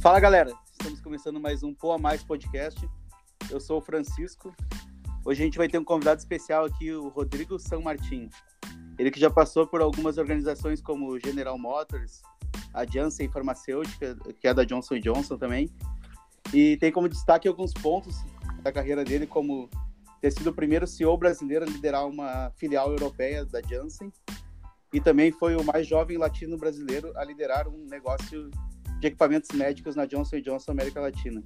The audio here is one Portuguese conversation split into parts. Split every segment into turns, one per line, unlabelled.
Fala galera, estamos começando mais um Pô a Mais podcast. Eu sou o Francisco. Hoje a gente vai ter um convidado especial aqui, o Rodrigo São Martin. Ele que já passou por algumas organizações como General Motors, a Janssen Farmacêutica, que é da Johnson Johnson também. E tem como destaque alguns pontos da carreira dele, como ter sido o primeiro CEO brasileiro a liderar uma filial europeia da Janssen. E também foi o mais jovem latino brasileiro a liderar um negócio de equipamentos médicos na Johnson Johnson América Latina.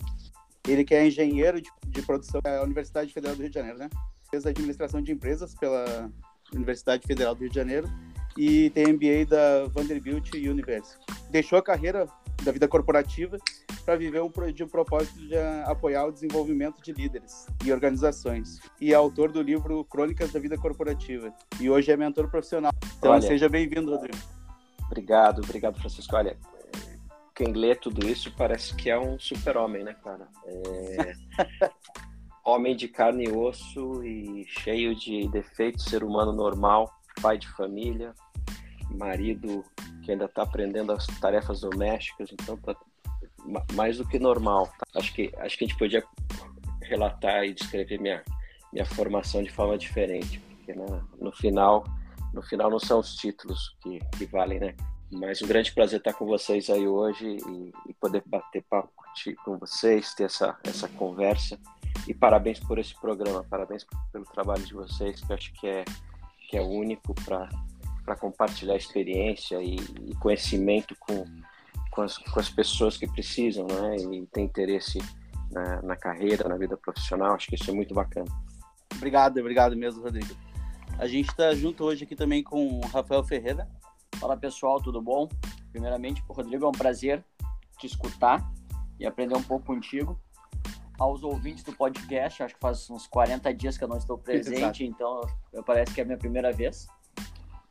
Ele que é engenheiro de, de produção da Universidade Federal do Rio de Janeiro, né? Fez administração de empresas pela Universidade Federal do Rio de Janeiro e tem MBA da Vanderbilt University. Deixou a carreira da vida corporativa para viver um, de um propósito de apoiar o desenvolvimento de líderes e organizações. E é autor do livro Crônicas da Vida Corporativa. E hoje é mentor profissional. Então Olha, seja bem-vindo, Rodrigo.
Obrigado, obrigado, Francisco. Olha, quem lê tudo isso parece que é um super-homem, né, cara? É... homem de carne e osso e cheio de defeitos, ser humano normal, pai de família, marido que ainda está aprendendo as tarefas domésticas, então tá mais do que normal. Tá? Acho que acho que a gente podia relatar e descrever minha minha formação de forma diferente, porque né, no final no final não são os títulos que, que valem, né? Mas um grande prazer estar com vocês aí hoje e, e poder bater papo com vocês, ter essa, essa conversa. E parabéns por esse programa, parabéns pelo trabalho de vocês, que eu acho que é, que é único para compartilhar experiência e, e conhecimento com, com, as, com as pessoas que precisam né? e tem interesse na, na carreira, na vida profissional. Acho que isso é muito bacana.
Obrigado, obrigado mesmo, Rodrigo. A gente está junto hoje aqui também com o Rafael Ferreira,
Fala pessoal, tudo bom? Primeiramente, Rodrigo, é um prazer te escutar e aprender um pouco contigo. Aos ouvintes do podcast, acho que faz uns 40 dias que eu não estou presente, Exato. então eu parece que é a minha primeira vez.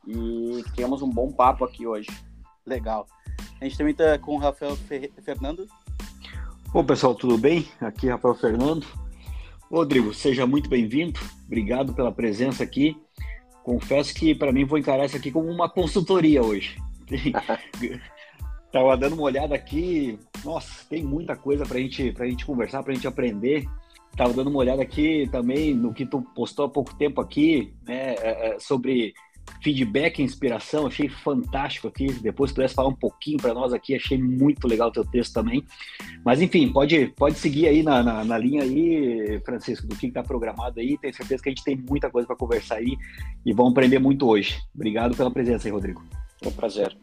E temos um bom papo aqui hoje.
Legal. A gente também está com o Rafael Fer... Fernando.
Bom, pessoal, tudo bem? Aqui é Rafael Fernando. Rodrigo, seja muito bem-vindo. Obrigado pela presença aqui. Confesso que para mim vou encarar isso aqui como uma consultoria hoje. Tava dando uma olhada aqui, nossa, tem muita coisa para gente, a gente conversar, para a gente aprender. Tava dando uma olhada aqui também no que tu postou há pouco tempo aqui, né, é, é, sobre feedback e inspiração, achei fantástico aqui. Depois se pudesse falar um pouquinho para nós aqui, achei muito legal o teu texto também. Mas enfim, pode, pode seguir aí na, na, na linha aí, Francisco, do que está programado aí. Tenho certeza que a gente tem muita coisa para conversar aí e vamos aprender muito hoje. Obrigado pela presença aí, Rodrigo.
É um prazer.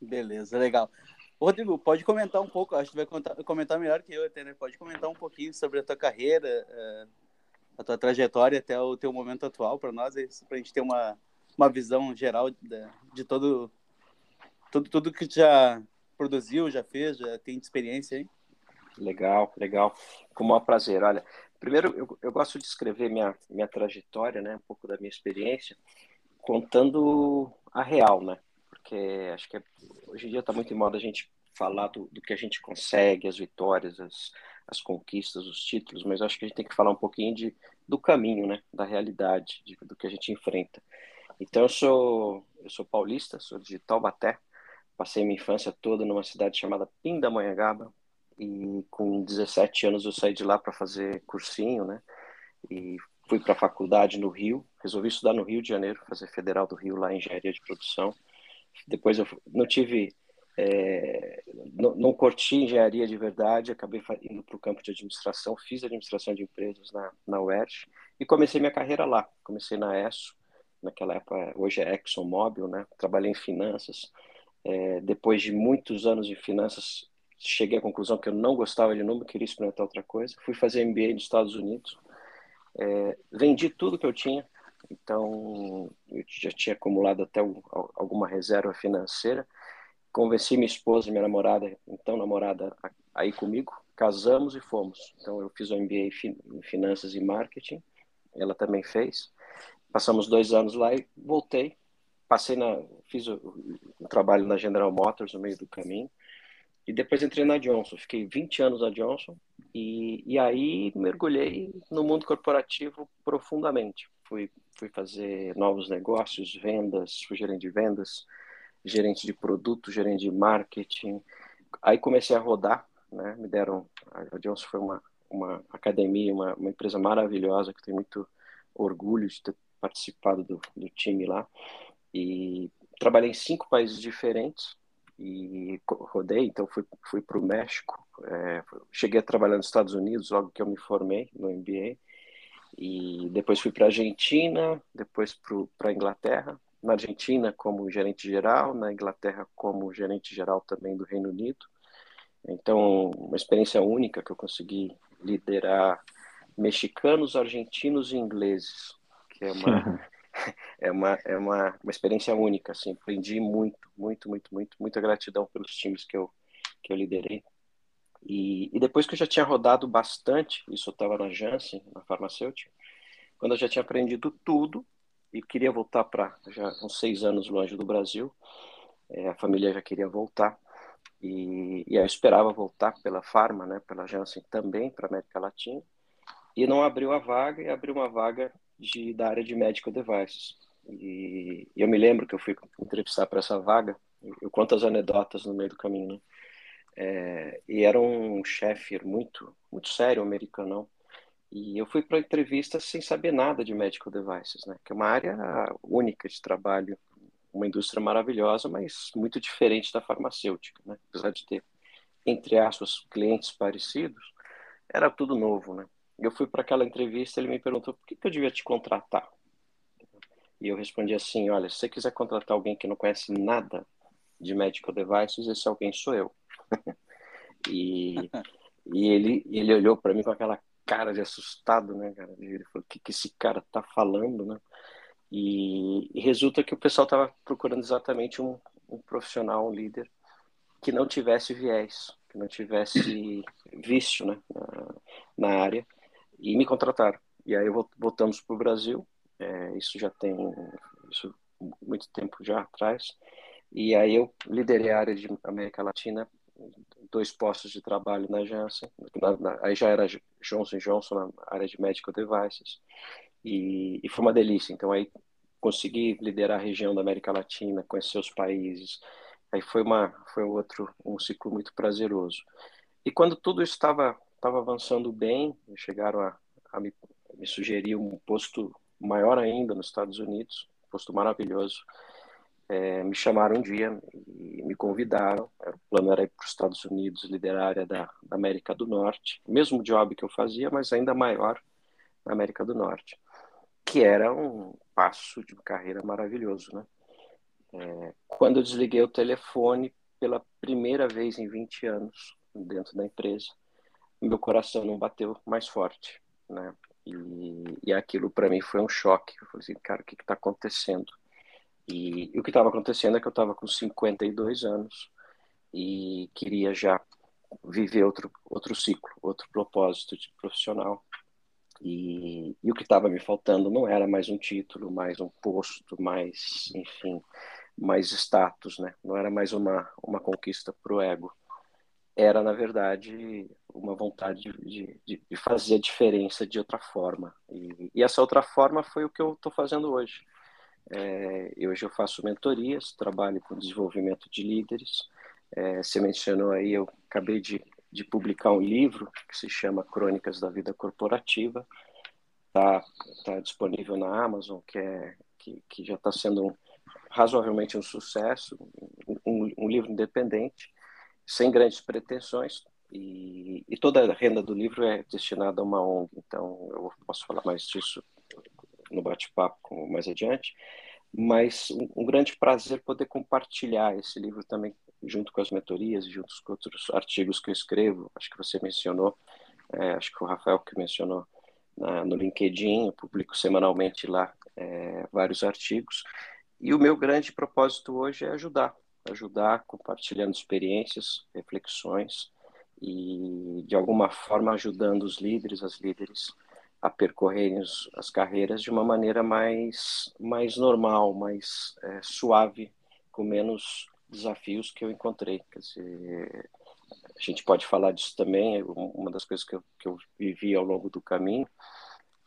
Beleza, legal. Rodrigo, pode comentar um pouco, acho que vai contar, comentar melhor que eu até, né? Pode comentar um pouquinho sobre a tua carreira, uh a tua trajetória até o teu momento atual para nós, para a gente ter uma, uma visão geral de, de todo, tudo, tudo que já produziu, já fez, já tem experiência aí.
Legal, legal. Com o maior prazer. Olha, primeiro eu, eu gosto de escrever minha, minha trajetória, né, um pouco da minha experiência, contando a real, né? Porque acho que é, hoje em dia está muito em moda a gente falar do, do que a gente consegue, as vitórias, as, as conquistas, os títulos, mas acho que a gente tem que falar um pouquinho de, do caminho, né, da realidade, de, do que a gente enfrenta. Então eu sou eu sou paulista, sou de Taubaté, passei minha infância toda numa cidade chamada Pindamonhangaba. E com 17 anos eu saí de lá para fazer cursinho, né, e fui para a faculdade no Rio, resolvi estudar no Rio de Janeiro, fazer Federal do Rio lá em engenharia de produção. Depois eu não tive é, não, não curti engenharia de verdade, acabei indo para o campo de administração, fiz administração de empresas na, na UERJ e comecei minha carreira lá. Comecei na ESSO, naquela época, hoje é ExxonMobil, né? Trabalhei em finanças. É, depois de muitos anos de finanças, cheguei à conclusão que eu não gostava de número, queria experimentar outra coisa. Fui fazer MBA nos Estados Unidos. É, vendi tudo que eu tinha, então eu já tinha acumulado até alguma reserva financeira convenci minha esposa, minha namorada, então namorada, aí comigo, casamos e fomos. Então eu fiz o MBA em Finanças e Marketing, ela também fez. Passamos dois anos lá e voltei. Passei na, fiz o, trabalho na General Motors no meio do caminho e depois entrei na Johnson. Fiquei 20 anos na Johnson e, e aí mergulhei no mundo corporativo profundamente. Fui, fui fazer novos negócios, vendas, fui gerente de vendas, gerente de produto, gerente de marketing. Aí comecei a rodar, né? Me deram, a Johnson foi uma, uma academia, uma, uma empresa maravilhosa que tem muito orgulho de ter participado do, do time lá. E trabalhei em cinco países diferentes e rodei, então fui, fui para o México, é, cheguei a trabalhar nos Estados Unidos logo que eu me formei no MBA, e depois fui para a Argentina, depois para a Inglaterra, na Argentina como gerente geral, na Inglaterra como gerente geral também do Reino Unido. Então, uma experiência única que eu consegui liderar mexicanos, argentinos e ingleses, que é uma é uma é uma, uma experiência única, assim, aprendi muito, muito, muito, muito, muita gratidão pelos times que eu que eu liderei. E, e depois que eu já tinha rodado bastante, isso eu estava na Janssen, na farmacêutica, quando eu já tinha aprendido tudo, e queria voltar para já uns seis anos longe do Brasil. É, a família já queria voltar e, e eu esperava voltar pela Farma, né, pela Janssen também para América Latina. E não abriu a vaga e abriu uma vaga de, da área de medical devices. E, e eu me lembro que eu fui entrevistar para essa vaga. Eu conto as anedotas no meio do caminho. Né? É, e era um chefe muito muito sério, americano, e eu fui para a entrevista sem saber nada de medical devices, né? Que é uma área única de trabalho, uma indústria maravilhosa, mas muito diferente da farmacêutica, né? Apesar de ter, entre aspas, clientes parecidos, era tudo novo, né? Eu fui para aquela entrevista, ele me perguntou por que, que eu devia te contratar. E eu respondi assim, olha, se você quiser contratar alguém que não conhece nada de medical devices, esse alguém sou eu. e, e ele, ele olhou para mim com aquela cara de assustado, né, cara? Ele falou, o que, que esse cara tá falando, né? E, e resulta que o pessoal tava procurando exatamente um, um profissional, um líder, que não tivesse viés, que não tivesse vício, né, na, na área, e me contrataram. E aí voltamos para o Brasil, é, isso já tem isso muito tempo já atrás, e aí eu liderei a área de América Latina dois postos de trabalho na Janssen, na, na, aí já era Johnson Johnson na área de medical devices, e, e, foi uma delícia. Então aí consegui liderar a região da América Latina, conhecer os países, aí foi uma foi outro um ciclo muito prazeroso. E quando tudo estava estava avançando bem, chegaram a, a me, me sugerir um posto maior ainda nos Estados Unidos, um posto maravilhoso é, me chamaram um dia e me convidaram. O plano era ir para os Estados Unidos, liderar a área da, da, América do Norte, mesmo job que eu fazia, mas ainda maior na América do Norte, que era um passo de carreira maravilhoso, né? É, quando eu desliguei o telefone pela primeira vez em 20 anos dentro da empresa, meu coração não bateu mais forte, né? E, e aquilo para mim foi um choque. Eu falei assim, cara, o que está acontecendo? E, o que estava acontecendo é que eu estava com 52 anos e queria já viver outro, outro ciclo, outro propósito de profissional. E, e o que estava me faltando não era mais um título, mais um posto, mais, enfim, mais status, né? Não era mais uma, uma conquista para o ego. Era, na verdade, uma vontade de, de, de, fazer a diferença de outra forma. E, e essa outra forma foi o que eu estou fazendo hoje. É, hoje eu faço mentorias, trabalho com desenvolvimento de líderes. É, você mencionou aí, eu acabei de, de publicar um livro que se chama Crônicas da Vida Corporativa. Está tá disponível na Amazon, que, é, que, que já está sendo um, razoavelmente um sucesso, um, um, livro independente, sem grandes pretensões, e, e, toda a renda do livro é destinada a uma ONG, então eu posso falar mais disso bate-papo mais adiante, mas um, um, grande prazer poder compartilhar esse livro também junto com as mentorias, junto com outros artigos que eu escrevo, acho que você mencionou, é, acho que o Rafael que mencionou na, no LinkedIn, eu publico semanalmente lá é, vários artigos, e o meu grande propósito hoje é ajudar, ajudar compartilhando experiências, reflexões, e de alguma forma ajudando os líderes, as líderes a percorrerem as carreiras de uma maneira mais, mais normal, mais é, suave, com menos desafios que eu encontrei. Dizer, a gente pode falar disso também, uma das coisas que eu, que eu vivi ao longo do caminho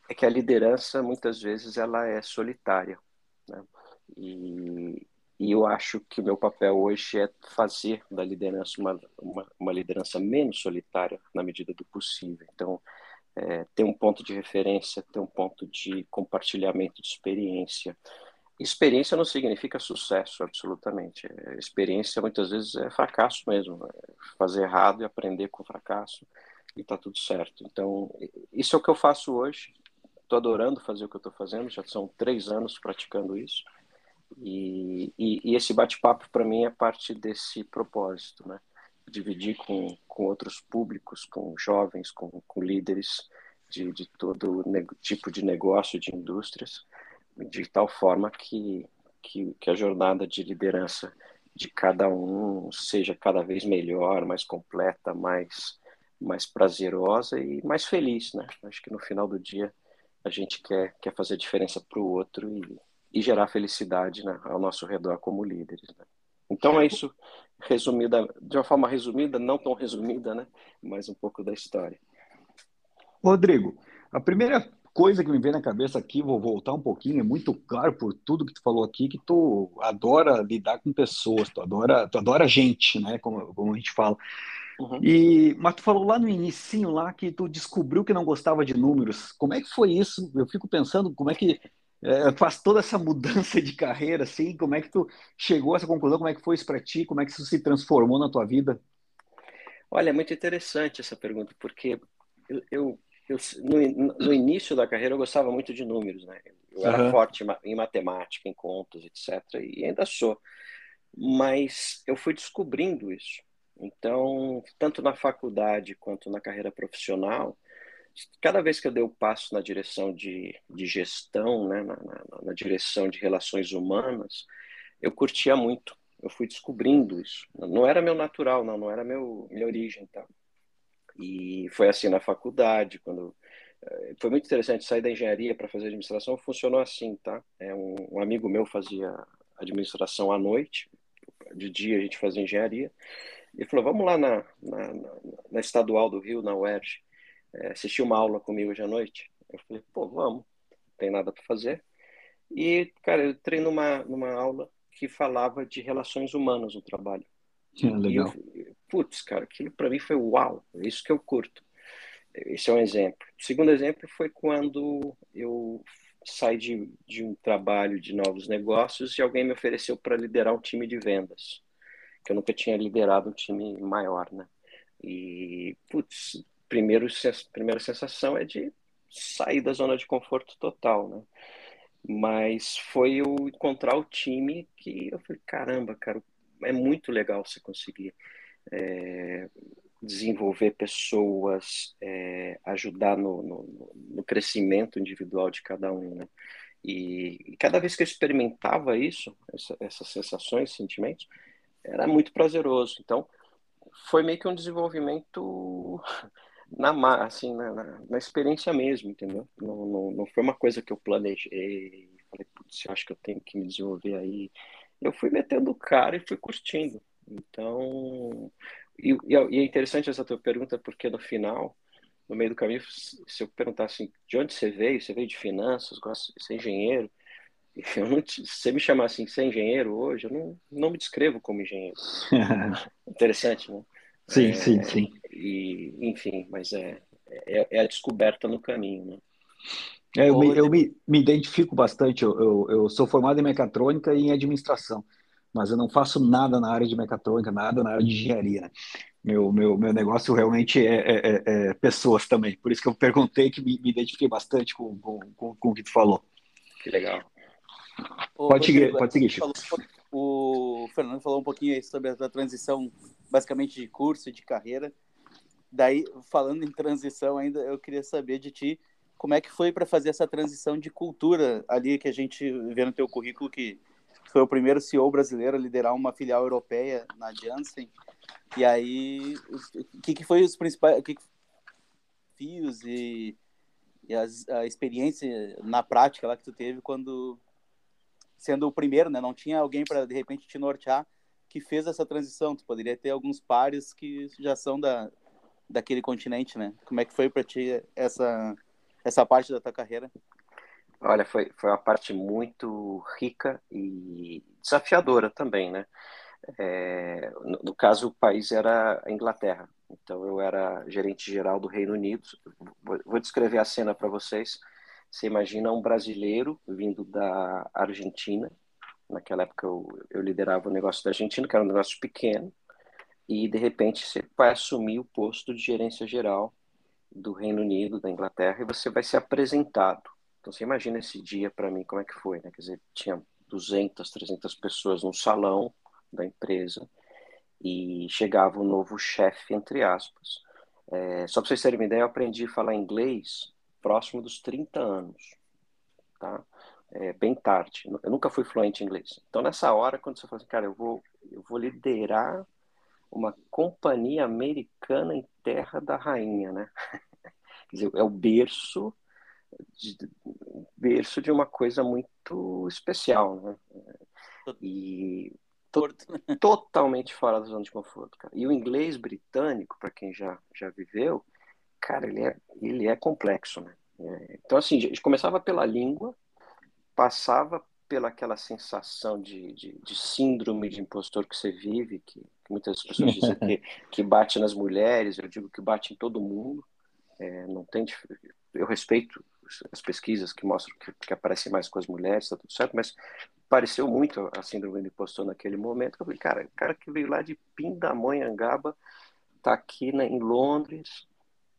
é que a liderança, muitas vezes, ela é solitária. Né? E, e eu acho que o meu papel hoje é fazer da liderança uma, uma, uma liderança menos solitária na medida do possível. Então, é, ter um ponto de referência, ter um ponto de compartilhamento de experiência. Experiência não significa sucesso, absolutamente. Experiência muitas vezes é fracasso mesmo. É fazer errado e aprender com fracasso e tá tudo certo. Então, isso é o que eu faço hoje. Estou adorando fazer o que eu estou fazendo, já são três anos praticando isso. E, e, e esse bate-papo para mim é parte desse propósito, né? Dividir com, com outros públicos, com jovens, com, com líderes de, de todo tipo de negócio, de indústrias, de tal forma que, que, que a jornada de liderança de cada um seja cada vez melhor, mais completa, mais, mais prazerosa e mais feliz, né? Acho que no final do dia a gente quer, quer fazer diferença para o outro e, e gerar felicidade né, ao nosso redor como líderes. Né? Então é isso, resumida, de uma forma resumida, não tão resumida, né, mas um pouco da história.
Rodrigo, a primeira coisa que me vem na cabeça aqui, vou voltar um pouquinho, é muito claro por tudo que tu falou aqui, que tu adora lidar com pessoas, tu adora, tu adora gente, né, como, como a gente fala. Uhum. E, mas tu falou lá no início lá que tu descobriu que não gostava de números. Como é que foi isso? Eu fico pensando como é que é, faz toda essa mudança de carreira, assim, como é que tu chegou a essa conclusão, como é que foi isso para ti, como é que isso se transformou na tua vida?
Olha, é muito interessante essa pergunta, porque eu, eu, eu no, no, início da carreira eu gostava muito de números, né? Eu era uhum. forte em matemática, em contas, etc, e ainda sou. Mas eu fui descobrindo isso. Então, tanto na faculdade quanto na carreira profissional, cada vez que eu dei o passo na direção de, de gestão, né, na, na, na, direção de relações humanas, eu curtia muito. Eu fui descobrindo isso. Não era meu natural, não, não era meu, minha origem. Tá? E foi assim na faculdade, quando eh, foi muito interessante sair da engenharia para fazer administração. Funcionou assim, tá? É um, um amigo meu fazia administração à noite, de dia a gente fazia engenharia. Ele falou: vamos lá na, na, na, na estadual do Rio, na UERJ é, assistir uma aula comigo hoje à noite? Eu falei, pô, vamos, não tem nada para fazer. E, cara, eu entrei numa, numa aula que falava de relações humanas no trabalho.
É, legal.
Eu, putz, cara, aquilo para mim foi uau, é isso que eu curto. Esse é um exemplo. O segundo exemplo foi quando eu saí de, de um trabalho de novos negócios e alguém me ofereceu para liderar um time de vendas, que eu nunca tinha liderado um time maior, né? E, putz, primeiro, primeira sensação é de sair da zona de conforto total, né? Mas foi eu encontrar o time que eu falei, caramba, cara, é muito legal você conseguir é, desenvolver pessoas, é, ajudar no, no, no, crescimento individual de cada um, né? E, e cada vez que eu experimentava isso, essa, essas sensações, sentimentos, era muito prazeroso. Então, foi meio que um desenvolvimento na, assim, na, na, na, experiência mesmo, entendeu? Não, não, não foi uma coisa que eu planejei, falei, putz, eu acho que eu tenho que me desenvolver aí. Eu fui metendo o cara e fui curtindo. Então, e, e é interessante essa tua pergunta, porque no final, no meio do caminho, se eu perguntar assim, de onde você veio? Você veio de finanças, gosta de ser engenheiro? Eu não, se você me chamar assim, ser engenheiro hoje, eu não, não me descrevo como engenheiro. Interessante, né?
Sim, é, sim, sim.
E, enfim, mas é, é, é, a descoberta no caminho, né?
É, eu, me, eu me, me, identifico bastante. Eu, eu, eu, sou formado em mecatrônica e em administração, mas eu não faço nada na área de mecatrônica, nada na área de engenharia. Né? Meu, meu, meu negócio realmente é, é, é, é pessoas também. Por isso que eu perguntei que me, me identifiquei bastante com, com, com, com, o que tu falou.
Que legal.
pode, seguir, pode seguir, Chico.
O Fernando falou um pouquinho sobre a transição basicamente de curso e de carreira. Daí, falando em transição ainda, eu queria saber de ti como é que foi para fazer essa transição de cultura ali que a gente vê no teu currículo que foi o primeiro CEO brasileiro a liderar uma filial europeia na Janssen. E aí, o que, que foi os principais que fios e, e as, a experiência na prática lá que tu teve quando sendo o primeiro, né? Não tinha alguém para de repente te nortear que fez essa transição. Tu poderia ter alguns pares que já são da, daquele continente, né? Como é que foi para ti essa essa parte da tua carreira?
Olha, foi, foi uma parte muito rica e desafiadora também, né? É, no, no, caso, o país era a Inglaterra, então eu era gerente geral do Reino Unido. Vou, vou descrever a cena para vocês. Você imagina um brasileiro vindo da Argentina. Naquela época eu, eu liderava o negócio da Argentina, que era um negócio pequeno, e de repente você vai assumir o posto de gerência geral do Reino Unido, da Inglaterra, e você vai ser apresentado. Então você imagina esse dia para mim como é que foi, né? Quer dizer, tinha 200, 300 pessoas no salão da empresa e chegava o um novo chefe, entre aspas. É, só para vocês terem uma ideia, eu aprendi a falar inglês próximo dos 30 anos, tá? É, bem tarde. Eu nunca fui fluente em inglês. Então, nessa hora, quando você fala assim, cara, eu vou, eu vou liderar uma companhia americana em terra da rainha, né? Quer dizer, é o berço de, berço de uma coisa muito especial, né? E to, né? totalmente fora da zona de conforto, cara. E o inglês britânico, para quem já já viveu, cara, ele é ele é complexo, né? É, então assim, a gente começava pela língua, passava pela aquela sensação de, de, de, síndrome de impostor que você vive, que, que muitas pessoas dizem que, que bate nas mulheres, eu digo que bate em todo mundo. É, não tem, eu respeito as pesquisas que mostram que, que aparece mais com as mulheres, está tudo certo, mas pareceu muito a síndrome do impostor naquele momento. Eu falei, cara, o cara que veio lá de Pindamonhangaba está aqui né, em Londres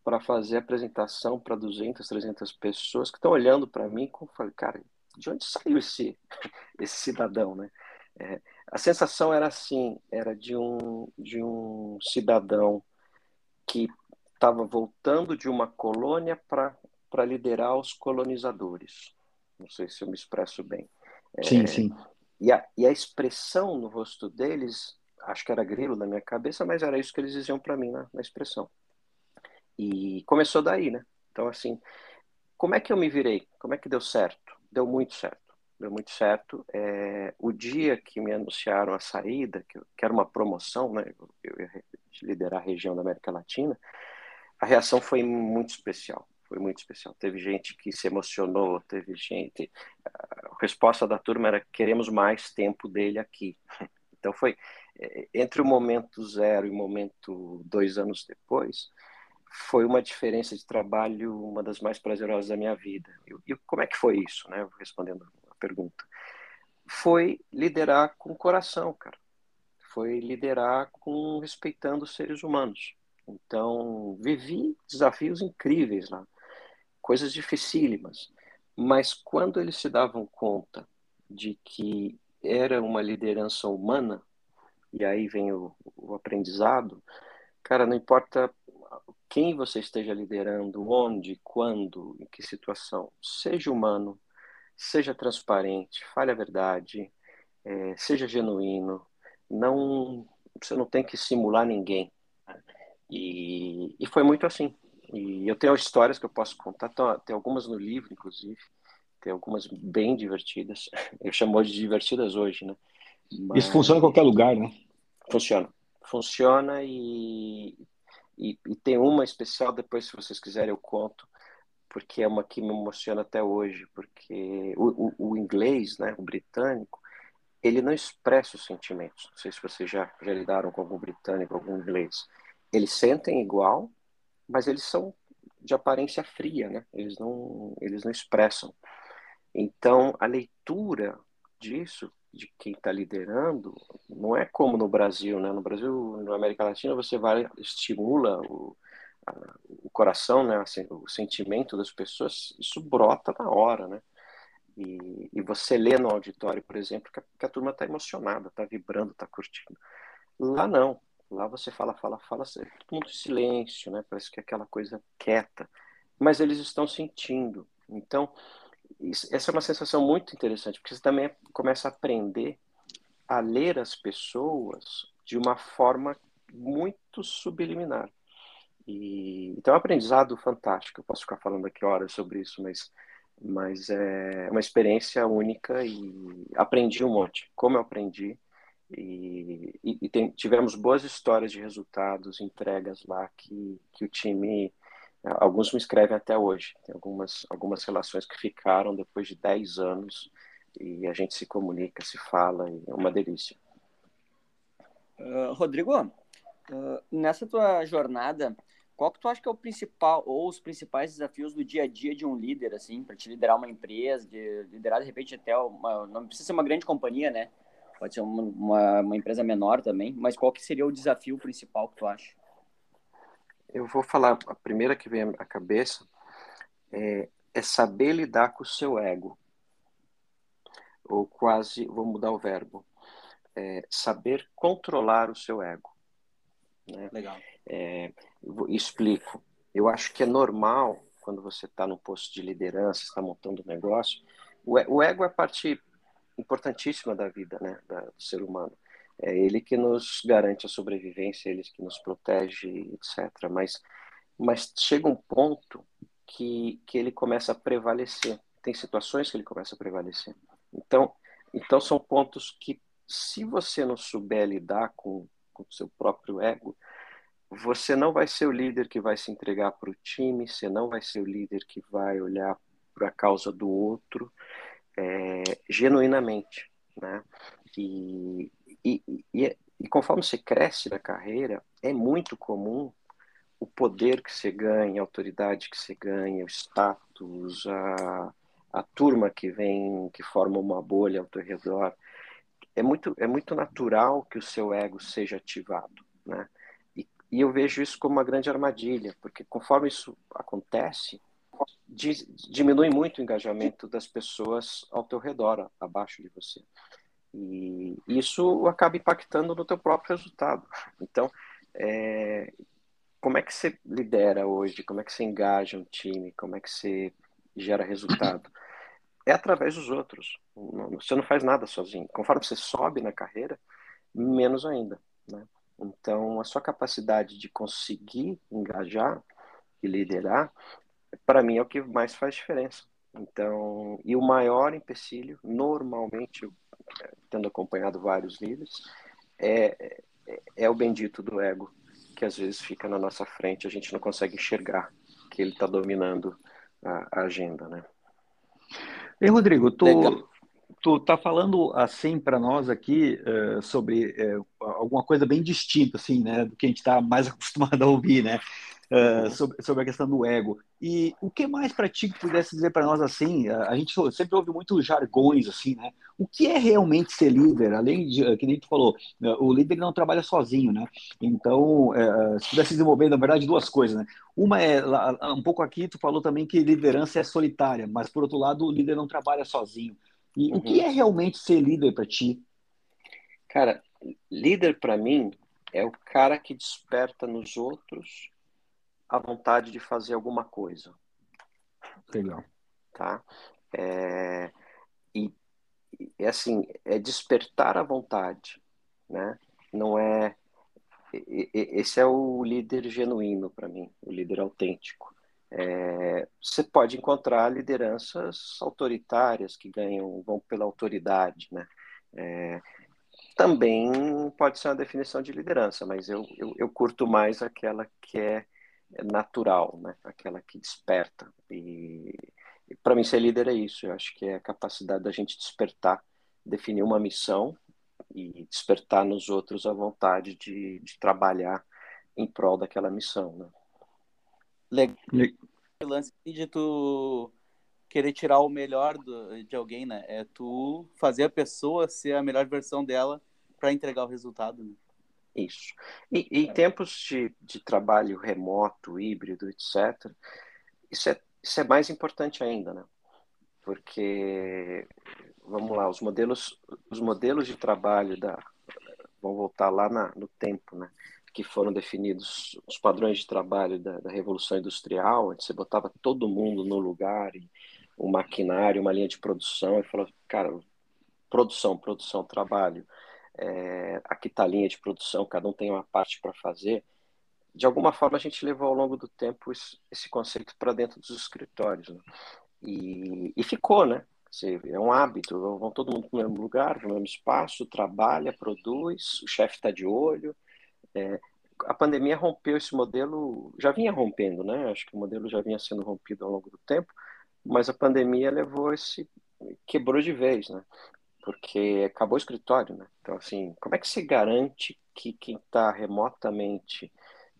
para fazer apresentação para 200, 300 pessoas que estão olhando para mim e falei, cara, de onde saiu esse, esse cidadão, né? É, a sensação era assim, era de um, de um cidadão que estava voltando de uma colônia para liderar os colonizadores. Não sei se eu me expresso bem.
É, sim, sim.
E a, e a expressão no rosto deles, acho que era grilo na minha cabeça, mas era isso que eles diziam para mim na, na expressão. E começou daí, né? Então, assim, como é que eu me virei? Como é que deu certo? Deu muito certo. Deu muito certo. É, o dia que me anunciaram a saída, que, que era uma promoção, né? Eu ia liderar a região da América Latina, a reação foi muito especial. Foi muito especial. Teve gente que se emocionou, teve gente. A resposta da turma era: queremos mais tempo dele aqui. Então foi é, entre o momento zero e o momento dois anos depois, foi uma diferença de trabalho, uma das mais prazerosas da minha vida. E, como é que foi isso, né? Respondendo a pergunta. Foi liderar com coração, cara. Foi liderar com respeitando os seres humanos. Então, vivi desafios incríveis lá, coisas dificílimas. Mas quando eles se davam conta de que era uma liderança humana, e aí vem o, o aprendizado, cara, não importa quem você esteja liderando, onde, quando, em que situação, seja humano, seja transparente, fale a verdade, é, seja genuíno, não, você não tem que simular ninguém. E, e foi muito assim. E eu tenho histórias que eu posso contar, tem algumas no livro, inclusive, tem algumas bem divertidas. Eu chamo de divertidas hoje, né?
Mas... Isso funciona em qualquer lugar, né?
Funciona. Funciona e e, e, tem uma especial, depois, se vocês quiserem, eu conto, porque é uma que me emociona até hoje, porque o, o, o inglês, né, o britânico, ele não expressa os sentimentos. Não sei se vocês já, já lidaram com algum britânico, algum inglês. Eles sentem igual, mas eles são de aparência fria, né? Eles não, eles não expressam. Então, a leitura disso de quem está liderando não é como no Brasil, né? No Brasil, na América Latina, você vai estimula o, a, o coração, né? Assim, o sentimento das pessoas, isso brota na hora, né? E, e você lê no auditório, por exemplo, que a, que a turma está emocionada, está vibrando, está curtindo. Lá não. Lá você fala, fala, fala, todo mundo silêncio, né? Parece que é aquela coisa quieta. Mas eles estão sentindo. Então, isso, essa é uma sensação muito interessante, porque você também começa a aprender a ler as pessoas de uma forma muito subliminar. E, então é um aprendizado fantástico. Eu posso ficar falando aqui horas sobre isso, mas, mas é uma experiência única e aprendi um monte. Como eu aprendi. E, e, e tem, tivemos boas histórias de resultados, entregas lá que, que o time Alguns me escrevem até hoje. Tem algumas, algumas relações que ficaram depois de 10 anos e a gente se comunica, se fala, é uma delícia.
Uh, Rodrigo, uh, nessa tua jornada, qual que tu acha que é o principal ou os principais desafios do dia a dia de um líder, assim, para te liderar uma empresa, de liderar de repente até uma, não precisa ser uma grande companhia, né? Pode ser uma, uma, uma empresa menor também, mas qual que seria o desafio principal que tu acha?
Eu vou falar, a primeira que vem à cabeça é, é saber lidar com o seu ego. Ou quase, vou mudar o verbo, é, saber controlar o seu ego. Né?
Legal.
É, explico. Eu acho que é normal, quando você está no posto de liderança, está montando um negócio, o, o ego é parte importantíssima da vida né, da, do ser humano. É ele que nos garante a sobrevivência, ele que nos protege, etc. Mas, mas chega um ponto que, que ele começa a prevalecer. Tem situações que ele começa a prevalecer. Então, então são pontos que, se você não souber lidar com, com o seu próprio ego, você não vai ser o líder que vai se entregar para o time, você não vai ser o líder que vai olhar para a causa do outro é, genuinamente, né? E, e, e, e conforme você cresce na carreira, é muito comum o poder que você ganha, a autoridade que você ganha, o status, a, a turma que vem, que forma uma bolha ao teu redor. É muito, é muito natural que o seu ego seja ativado, né? E, e eu vejo isso como uma grande armadilha, porque conforme isso acontece, diminui muito o engajamento das pessoas ao teu redor, abaixo de você. E isso acaba impactando no teu próprio resultado. Então, é, como é que você lidera hoje? Como é que você engaja um time? Como é que você gera resultado? É através dos outros. Você não faz nada sozinho. Conforme você sobe na carreira, menos ainda. Né? Então, a sua capacidade de conseguir engajar e liderar para mim é o que mais faz diferença. Então, e o maior empecilho, normalmente, tendo acompanhado vários líderes, é, é, é o bendito do ego, que às vezes fica na nossa frente, a gente não consegue enxergar que ele está dominando a, a, agenda, né?
Ei, Rodrigo, tu, tu tá falando assim para nós aqui uh, sobre uh, alguma coisa bem distinta, assim, né, do que a gente está mais acostumado a ouvir, né? Uh, sobre, sobre a questão do ego. E o que mais para ti que pudesse dizer para nós assim? A gente sempre ouve muito jargões assim, né? O que é realmente ser líder? Além de, que nem tu falou, o líder não trabalha sozinho, né? Então, uh, se pudesse desenvolver, na verdade, duas coisas, né? Uma é, um pouco aqui, tu falou também que liderança é solitária, mas por outro lado, o líder não trabalha sozinho. E uhum. o que uhum. é realmente ser líder para ti?
Cara, líder para mim é o cara que desperta nos outros a vontade de fazer alguma coisa.
Legal.
Tá? É, e, e assim, é despertar a vontade, né? Não é esse é o líder genuíno para mim, o líder autêntico. É, você pode encontrar lideranças autoritárias que ganham, vão pela autoridade, né? É, também pode ser uma definição de liderança, mas eu, eu, eu curto mais aquela que é natural, né? Aquela que desperta. E, e para mim ser líder é isso. Eu acho que é a capacidade da gente despertar, definir uma missão e despertar nos outros a vontade de, de trabalhar em prol daquela missão, né?
Legal. O lance de tu querer tirar o melhor do, de alguém, né? É tu fazer a pessoa ser a melhor versão dela para entregar o resultado. Né?
Isso. E, em tempos de, de trabalho remoto, híbrido, etc., isso é, isso é mais importante ainda, né? Porque, vamos lá, os modelos, os modelos de trabalho da. Vão voltar lá na, no tempo, né? Que foram definidos os padrões de trabalho da, da Revolução Industrial, onde você botava todo mundo no lugar, e um maquinário, uma linha de produção, e falava, cara, produção, produção, trabalho é, aqui está a linha de produção, cada um tem uma parte para fazer. De alguma forma, a gente levou ao longo do tempo esse, conceito para dentro dos escritórios. Né? E, e, ficou, né? É um hábito, vão todo mundo para o mesmo lugar, no mesmo espaço, trabalha, produz, o chefe está de olho. É, a pandemia rompeu esse modelo, já vinha rompendo, né? Acho que o modelo já vinha sendo rompido ao longo do tempo, mas a pandemia levou esse quebrou de vez, né? Porque acabou o escritório, né? Então assim, como é que se garante que quem está remotamente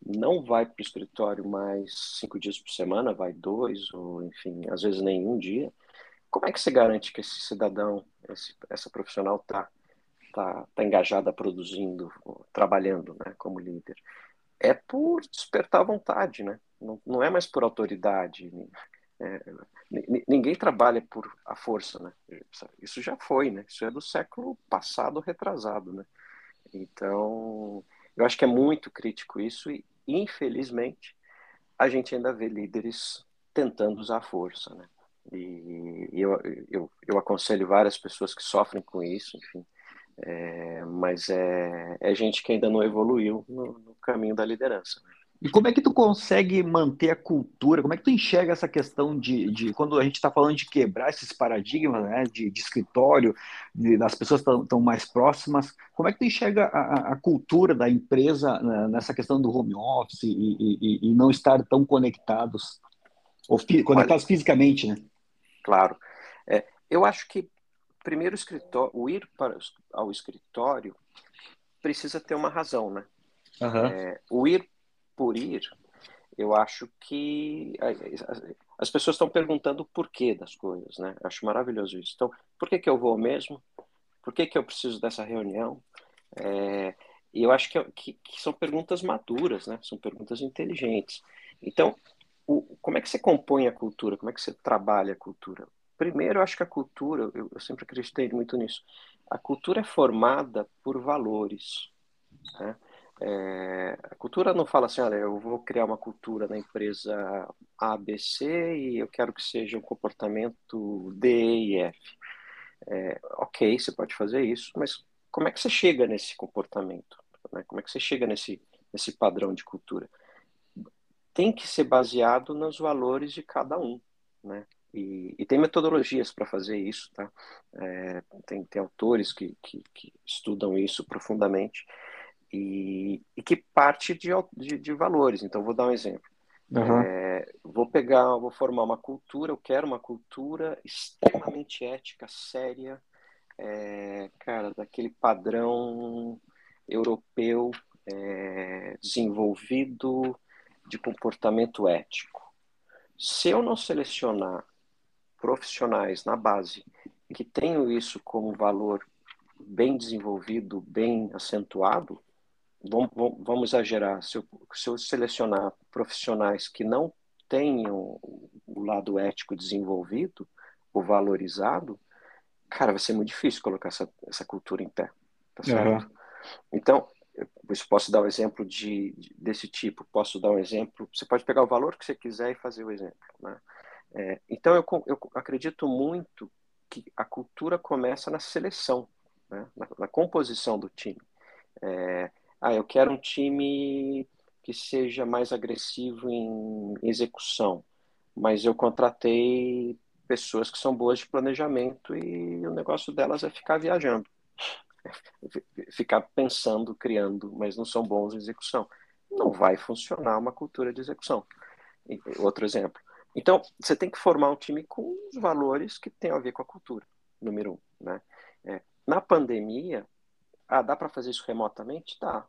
não vai para o escritório mais cinco dias por semana, vai dois ou enfim, às vezes nenhum dia? Como é que se garante que esse cidadão, esse, essa profissional está tá, tá engajada produzindo, trabalhando, né, como líder? É por despertar vontade, né? Não, não é mais por autoridade. É, ninguém trabalha por a força, né? Isso já foi, né? Isso é do século passado, retrasado, né? Então, eu acho que é muito crítico isso e, infelizmente, a gente ainda vê líderes tentando usar a força, né? E, eu, eu, eu aconselho várias pessoas que sofrem com isso, enfim, é, mas é, é gente que ainda não evoluiu no, no caminho da liderança. Né?
E como é que tu consegue manter a cultura? Como é que tu enxerga essa questão de, de quando a gente está falando de quebrar esses paradigmas né, de, de escritório, de, das pessoas estão mais próximas? Como é que tu enxerga a, a cultura da empresa né, nessa questão do home office e, e, e não estar tão conectados, ou fi, conectados Olha, fisicamente, né?
Claro. É, eu acho que primeiro o escritório, o ir para, ao escritório precisa ter uma razão, né? Uhum. É, o ir por ir, eu acho que as pessoas estão perguntando o porquê das coisas, né? Acho maravilhoso isso. Então, por que, que eu vou mesmo? Por que, que eu preciso dessa reunião? É, e eu acho que, que, que, são perguntas maduras, né? São perguntas inteligentes. Então, o, como é que você compõe a cultura? Como é que você trabalha a cultura? Primeiro, eu acho que a cultura, eu, eu sempre acreditei muito nisso, a cultura é formada por valores. Né? É, a cultura não fala assim, olha, eu vou criar uma cultura na empresa ABC e eu quero que seja um comportamento D e F. É, ok, você pode fazer isso, mas como é que você chega nesse comportamento? Né? Como é que você chega nesse, nesse padrão de cultura? Tem que ser baseado nos valores de cada um, né? E, e tem metodologias para fazer isso, tá? É, tem, tem autores que, que, que estudam isso profundamente e, e que parte de, de, de, valores. Então, vou dar um exemplo. Uhum. É, vou pegar, vou formar uma cultura, eu quero uma cultura extremamente ética, séria, é, cara, daquele padrão europeu é, desenvolvido de comportamento ético. Se eu não selecionar profissionais na base que tenham isso como valor bem desenvolvido, bem acentuado, vamos, vamos exagerar, se eu, se eu selecionar profissionais que não tenham o lado ético desenvolvido ou valorizado, cara, vai ser muito difícil colocar essa, essa cultura em pé, tá certo? Uhum. Então, eu posso dar um exemplo de, de, desse tipo, posso dar um exemplo, você pode pegar o valor que você quiser e fazer o exemplo, né? É, então, eu, eu acredito muito que a cultura começa na seleção, né? na, na, composição do time. É, ah, eu quero um time que seja mais agressivo em execução, mas eu contratei pessoas que são boas de planejamento e o negócio delas é ficar viajando, ficar pensando, criando, mas não são bons em execução. Não vai funcionar uma cultura de execução. Outro exemplo. Então, você tem que formar um time com os valores que tem a ver com a cultura, número um. Né? É, na pandemia, ah, dá para fazer isso remotamente? Dá,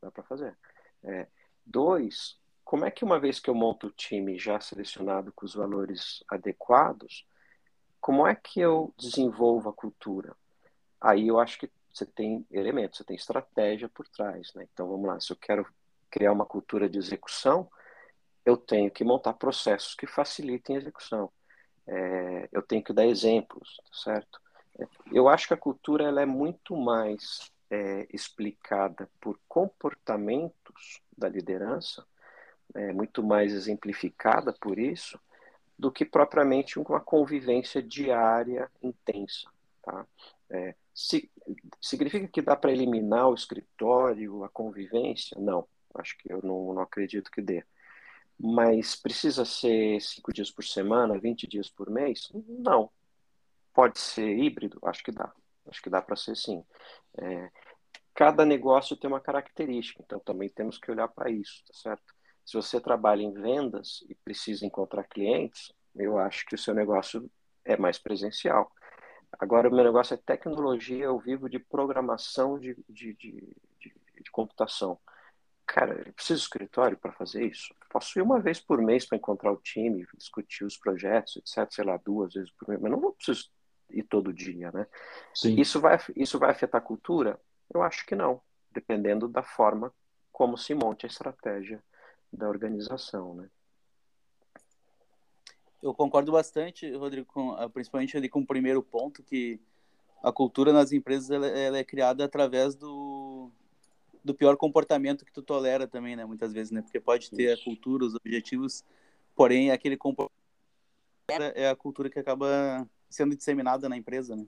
dá para fazer. É, dois, como é que uma vez que eu monto o time já selecionado com os valores adequados, como é que eu desenvolvo a cultura? Aí eu acho que você tem elementos, você tem estratégia por trás. Né? Então vamos lá, se eu quero criar uma cultura de execução, eu tenho que montar processos que facilitem a execução. É, eu tenho que dar exemplos, certo? Eu acho que a cultura ela é muito mais é, explicada por comportamentos da liderança, é, muito mais exemplificada por isso, do que propriamente uma convivência diária intensa. Tá? É, se, significa que dá para eliminar o escritório, a convivência? Não, acho que eu não, não acredito que dê. Mas precisa ser cinco dias por semana, 20 dias por mês? Não. Pode ser híbrido? Acho que dá. Acho que dá para ser sim. É, cada negócio tem uma característica, então também temos que olhar para isso, tá certo? Se você trabalha em vendas e precisa encontrar clientes, eu acho que o seu negócio é mais presencial. Agora, o meu negócio é tecnologia, eu vivo de programação de, de, de, de, de computação. Cara, eu preciso de escritório para fazer isso? Posso ir uma vez por mês para encontrar o time, discutir os projetos, etc., sei lá, duas vezes por mês, mas não preciso ir todo dia, né? Sim. Isso vai, isso vai afetar a cultura? Eu acho que não, dependendo da forma como se monte a estratégia da organização, né?
Eu concordo bastante, Rodrigo, com, principalmente ali com o primeiro ponto, que a cultura nas empresas ela, ela é criada através do, do pior comportamento que tu tolera também, né? Muitas vezes, né? Porque pode ter a cultura, os objetivos, porém aquele comportamento é a cultura que acaba sendo disseminada na empresa, né?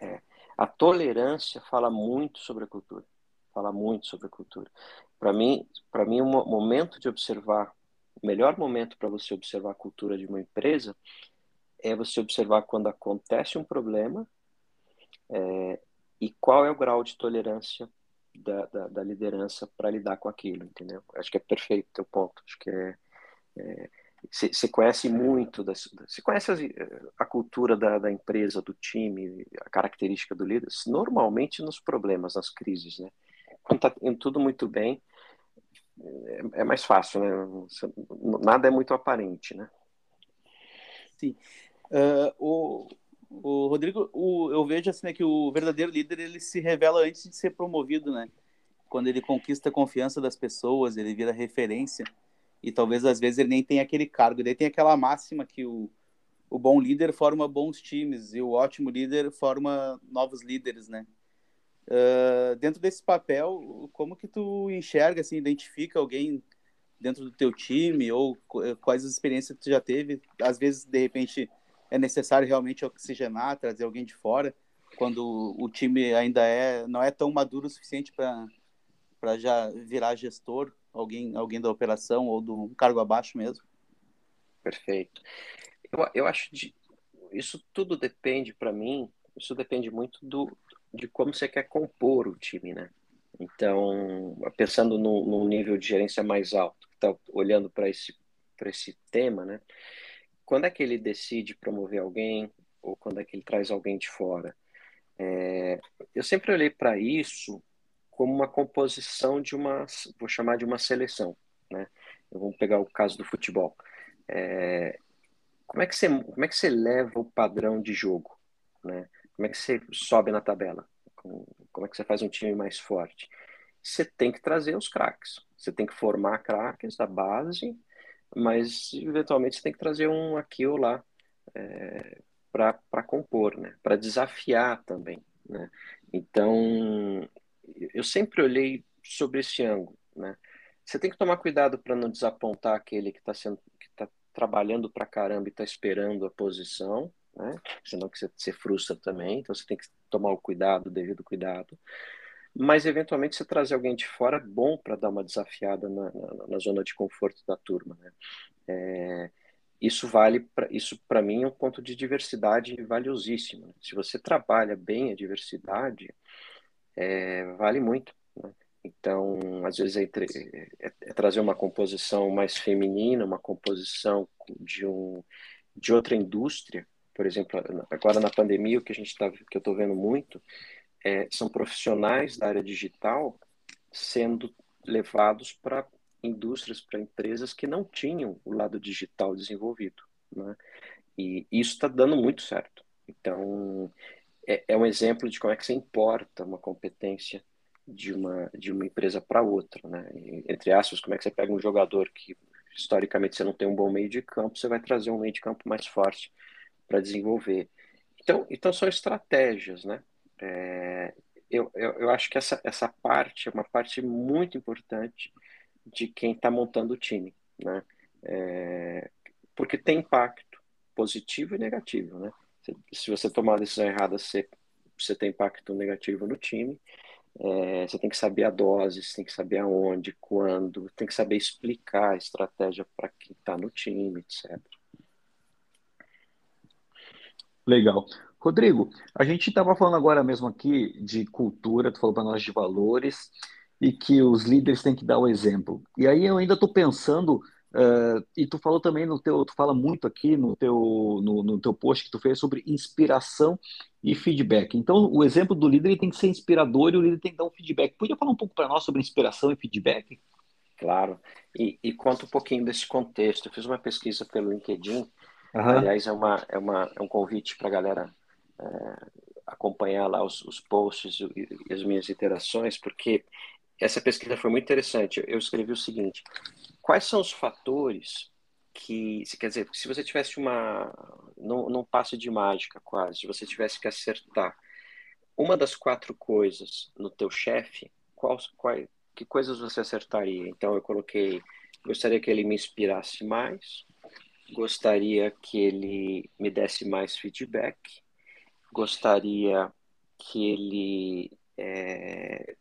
É. A tolerância fala muito sobre a cultura. Fala muito sobre a cultura. Para mim, para mim, um momento de observar, o melhor momento para você observar a cultura de uma empresa é você observar quando acontece um problema é, e qual é o grau de tolerância da, da, da liderança para lidar com aquilo, entendeu? Acho que é perfeito o teu ponto. Acho que é, é você conhece muito, você conhece a, a cultura da, da, empresa, do time, a característica do líder, normalmente nos problemas, nas crises, né? Quando está indo tudo muito bem, é, é, mais fácil, né? Nada é muito aparente, né?
Sim. Uh, o, o Rodrigo, o, eu vejo assim né, que o verdadeiro líder ele se revela antes de ser promovido, né? Quando ele conquista a confiança das pessoas, ele vira referência e talvez às vezes ele nem tenha aquele cargo. Daí tem aquela máxima que o, o bom líder forma bons times e o ótimo líder forma novos líderes, né? Uh, dentro desse papel, como que tu enxerga, assim, identifica alguém dentro do teu time ou quais as experiências que tu já teve? Às vezes, de repente, é necessário realmente oxigenar, trazer alguém de fora, quando o time ainda é não é tão maduro o suficiente para já virar gestor alguém, alguém da operação ou do cargo abaixo mesmo?
Perfeito. Eu, eu acho que isso tudo depende para mim, isso depende muito do, de como você quer compor o time, né? Então, pensando no, no nível de gerência mais alto, está olhando para esse para esse tema, né? Quando é que ele decide promover alguém ou quando é que ele traz alguém de fora? É, eu sempre olhei para isso como uma composição de uma, vou chamar de uma seleção, né? Vamos pegar o caso do futebol. É, como é que você, como é que você leva o padrão de jogo, né? Como é que você sobe na tabela? Como, é que você faz um time mais forte? Você tem que trazer os craques. Você tem que formar craques da base, mas eventualmente você tem que trazer um aqui ou lá é, para compor, né? Para desafiar também, né? Então eu sempre olhei sobre esse ângulo, né? Você tem que tomar cuidado para não desapontar aquele que está sendo que está trabalhando para caramba e está esperando a posição, né? Senão que você se frustra também. Então você tem que tomar o cuidado, o devido cuidado. Mas eventualmente você trazer alguém de fora é bom para dar uma desafiada na, na, na, zona de conforto da turma, né? É, isso vale para isso para mim é um ponto de diversidade valiosíssimo. Né? Se você trabalha bem a diversidade, é, vale muito. Né? Então, às vezes, é, é, é, trazer uma composição mais feminina, uma composição de, um, de outra indústria. Por exemplo, agora na pandemia, o que a gente tá, que eu estou vendo muito é, são profissionais da área digital sendo levados para indústrias, para empresas que não tinham o lado digital desenvolvido. Né? E isso está dando muito certo. Então, é, é um exemplo de como é que você importa uma competência de uma, de uma empresa para outra, né? Entre aspas, como é que você pega um jogador que historicamente você não tem um bom meio de campo, você vai trazer um meio de campo mais forte para desenvolver. Então, então são estratégias, né? É, eu, eu, eu acho que essa, essa parte é uma parte muito importante de quem está montando o time, né? É, porque tem impacto positivo e negativo, né? Se você tomar a decisão errada, você, você tem impacto negativo no time. É, você tem que saber a dose, você tem que saber aonde, quando, tem que saber explicar a estratégia para quem está no time, etc.
Legal. Rodrigo, a gente estava falando agora mesmo aqui de cultura, tu falou para nós de valores e que os líderes têm que dar o exemplo. E aí eu ainda estou pensando, uh, e tu falou também no teu, tu fala muito aqui no teu, no, no, teu post que tu fez sobre inspiração e feedback. Então, o exemplo do líder tem que ser inspirador e o líder tem que dar um feedback. Podia falar um pouco para nós sobre inspiração e feedback?
Claro. E, e conta um pouquinho desse contexto. Eu fiz uma pesquisa pelo LinkedIn. Uhum. Aliás, é, uma, é, uma, é um convite para a galera é, acompanhar lá os, os posts e, e as minhas interações, porque essa pesquisa foi muito interessante. Eu escrevi o seguinte: quais são os fatores que, quer dizer, se você tivesse uma, não, não passe de mágica quase, se você tivesse que acertar uma das quatro coisas no teu chefe, qual, qual, que coisas você acertaria? Então eu coloquei, gostaria que ele me inspirasse mais, gostaria que ele me desse mais feedback, gostaria que ele é,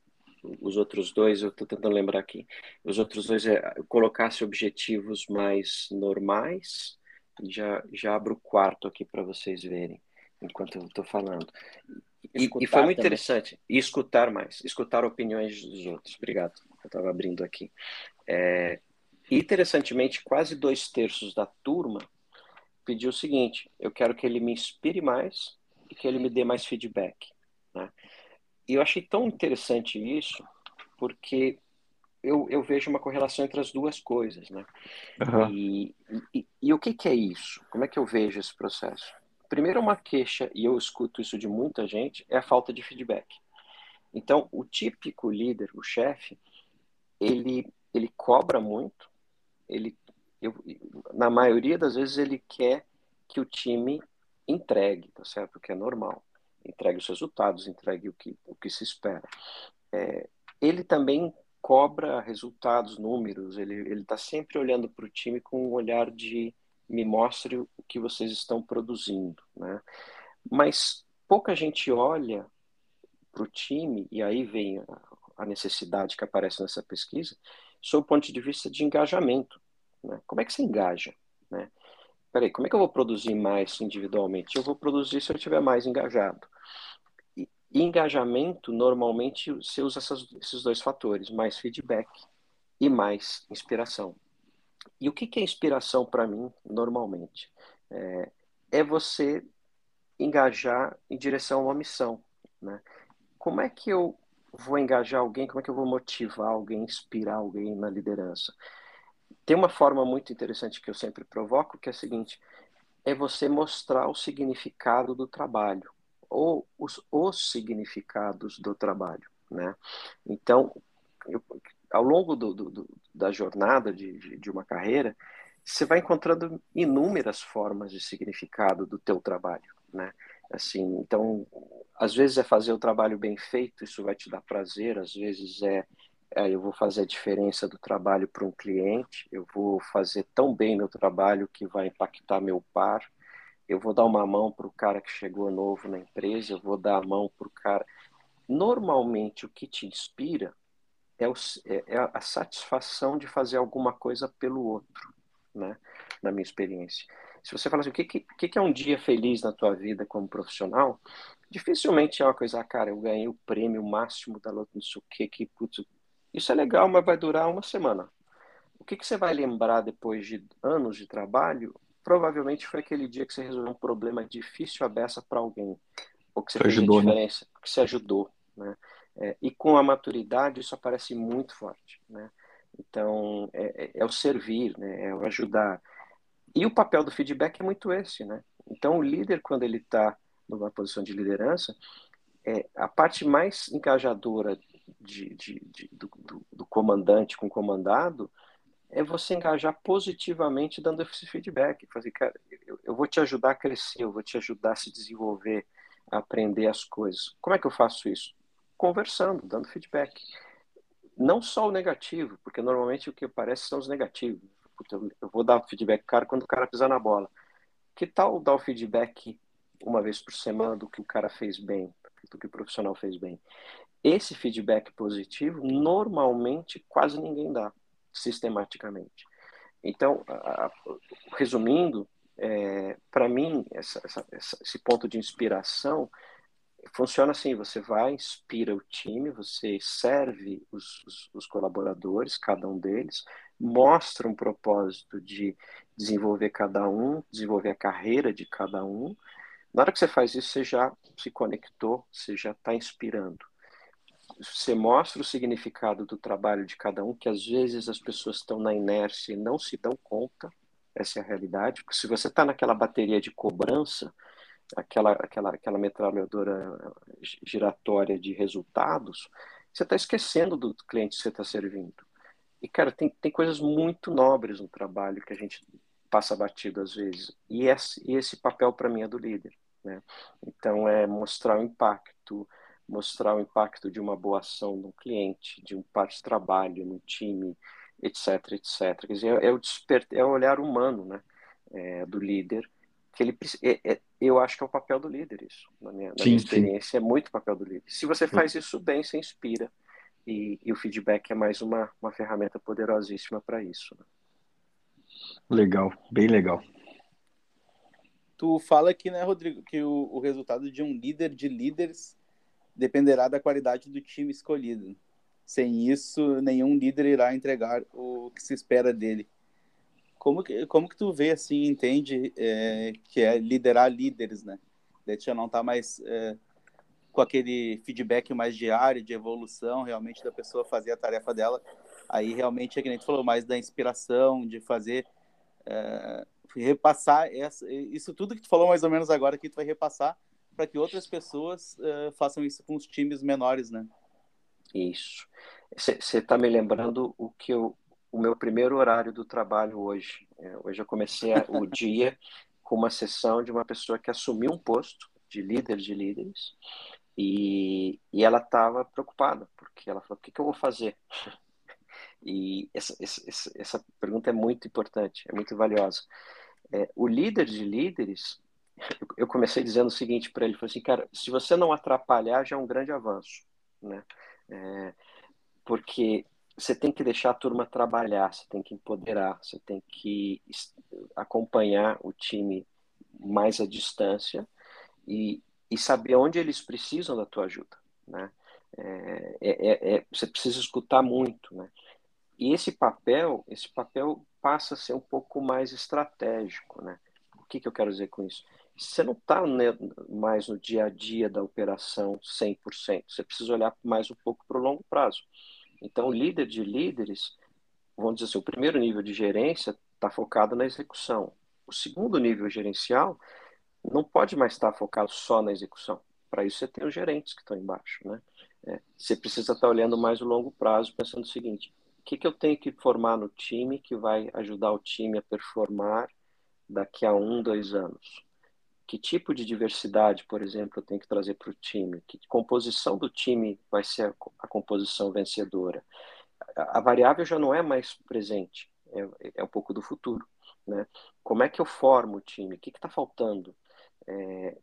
os outros dois, eu estou tentando lembrar aqui, os outros dois é colocasse objetivos mais normais, já, já abro o quarto aqui para vocês verem, enquanto eu estou falando. E, e, foi muito também. interessante. E escutar mais, escutar opiniões dos outros. Obrigado. Eu estava abrindo aqui. É, interessantemente, quase dois terços da turma pediu o seguinte: eu quero que ele me inspire mais e que ele me dê mais feedback. Né? E eu achei tão interessante isso, porque eu, eu vejo uma correlação entre as duas coisas. Né? Uhum. E, e, e, o que, que é isso? Como é que eu vejo esse processo? primeiro uma queixa, e eu escuto isso de muita gente, é a falta de feedback. Então, o típico líder, o chefe, ele, ele cobra muito, ele, eu, na maioria das vezes ele quer que o time entregue, tá certo? O que é normal. Entregue os resultados, entregue o que, o que se espera. É, ele também cobra resultados, números, ele está sempre olhando para o time com um olhar de me mostre o que vocês estão produzindo, né? Mas pouca gente olha para o time, e aí vem a, necessidade que aparece nessa pesquisa, sob o ponto de vista de engajamento. Né? Como é que você engaja? Né? Peraí, como é que eu vou produzir mais individualmente? Eu vou produzir se eu estiver mais engajado. E, engajamento, normalmente, você usa essas, esses dois fatores, mais feedback e mais inspiração. E o que, que é inspiração para mim, normalmente? É, é, você engajar em direção a uma missão. Né? Como é que eu vou engajar alguém? Como é que eu vou motivar alguém, inspirar alguém na liderança? Tem uma forma muito interessante que eu sempre provoco, que é a seguinte: é você mostrar o significado do trabalho, ou os, os significados do trabalho. Né? Então, eu, ao longo do, do, da jornada de, de, uma carreira, você vai encontrando inúmeras formas de significado do teu trabalho, né? Assim, então, às vezes é fazer o trabalho bem feito, isso vai te dar prazer, às vezes é, é eu vou fazer a diferença do trabalho para um cliente, eu vou fazer tão bem meu trabalho que vai impactar meu par, eu vou dar uma mão para o cara que chegou novo na empresa, eu vou dar a mão para o cara. Normalmente, o que te inspira é, o, é, é a satisfação de fazer alguma coisa pelo outro, né? Na minha experiência. Se você fala assim, o que, que, que é um dia feliz na tua vida como profissional, dificilmente é uma coisa, ah, cara, eu ganhei o prêmio máximo da luta, não sei o que, que putz, isso é legal, mas vai durar uma semana. O que, que você vai lembrar depois de anos de trabalho? Provavelmente foi aquele dia que você resolveu um problema difícil a beça para alguém, ou que você, você fez ajudou, a né? diferença, que você ajudou, né? É, e com a maturidade isso aparece muito forte, né? Então é, é, é, o servir, né? É o ajudar. E o papel do feedback é muito esse, né? Então o líder quando ele está numa posição de liderança, é a parte mais engajadora de, de, de do, do, do, comandante com o comandado é você engajar positivamente dando esse feedback, fazer, cara, eu, eu vou te ajudar a crescer, eu vou te ajudar a se desenvolver, a aprender as coisas. Como é que eu faço isso? conversando, dando feedback. Não só o negativo, porque normalmente o que aparece são os negativos. Eu vou dar feedback cara quando o cara pisar na bola. Que tal dar o feedback uma vez por semana do que o cara fez bem, do que o profissional fez bem? Esse feedback positivo, normalmente, quase ninguém dá, sistematicamente. Então, a, a, resumindo, é, para mim, essa, essa, esse ponto de inspiração funciona assim: você vai, inspira o time, você serve os, os, os, colaboradores, cada um deles, mostra um propósito de desenvolver cada um, desenvolver a carreira de cada um. Na hora que você faz isso, você já se conectou, você já está inspirando. Você mostra o significado do trabalho de cada um, que às vezes as pessoas estão na inércia e não se dão conta, essa é a realidade, porque se você está naquela bateria de cobrança, aquela, aquela, aquela metralhadora giratória de resultados, você está esquecendo do cliente que você está servindo. E, cara, tem, tem coisas muito nobres no trabalho que a gente passa batido às vezes. E esse, e esse papel, para mim, é do líder. Né? Então, é mostrar o impacto, mostrar o impacto de uma boa ação no cliente, de um par de trabalho, no time, etc, etc. Quer dizer, é, o, desper, é o olhar humano né? É, do líder que ele é, é, eu acho que é o papel do líder isso na minha, na sim, minha experiência sim. é muito o papel do líder se você faz isso bem você inspira e, e o feedback é mais uma, uma ferramenta poderosíssima para isso né?
legal bem legal
tu fala aqui né Rodrigo que o, o resultado de um líder de líderes dependerá da qualidade do time escolhido sem isso nenhum líder irá entregar o que se espera dele como que, como que tu vê, assim, entende é, que é liderar líderes, né? Deixa não tá mais é, com aquele feedback mais diário, de evolução, realmente, da pessoa fazer a tarefa dela. Aí, realmente, é que nem tu falou, mais da inspiração, de fazer... É, repassar essa, isso tudo que tu falou mais ou menos agora que tu vai repassar para que outras pessoas uh, façam isso com os times menores, né?
Isso. Você está me lembrando o que eu o meu primeiro horário do trabalho hoje. É, hoje eu comecei o dia com uma sessão de uma pessoa que assumiu um posto de líder de líderes e, e ela estava preocupada, porque ela falou: o que, que eu vou fazer? E essa, essa, essa pergunta é muito importante, é muito valiosa. É, o líder de líderes, eu comecei dizendo o seguinte para ele: falei assim, cara, se você não atrapalhar, já é um grande avanço. Né? É, porque você tem que deixar a turma trabalhar, você tem que empoderar, você tem que acompanhar o time mais à distância e, e saber onde eles precisam da tua ajuda, né? É, é, é, é, você precisa escutar muito, né? E esse papel, esse papel passa a ser um pouco mais estratégico, né? O que, que eu quero dizer com isso? Você não está né, mais no dia a dia da operação 100%, você precisa olhar mais um pouco para o longo prazo. Então, líder de líderes, vamos dizer assim, o primeiro nível de gerência está focado na execução. O segundo nível gerencial não pode mais estar focado só na execução. Para isso, você tem os gerentes que estão embaixo. Né? É, você precisa estar olhando mais o longo prazo, pensando o seguinte: o que, que eu tenho que formar no time que vai ajudar o time a performar daqui a um, dois anos? Que tipo de diversidade, por exemplo, eu tenho que trazer para o time, que composição do time vai ser a, composição vencedora. A, a, variável já não é mais presente, é, é um pouco do futuro. Né? Como é que eu formo o time? O que está faltando? É,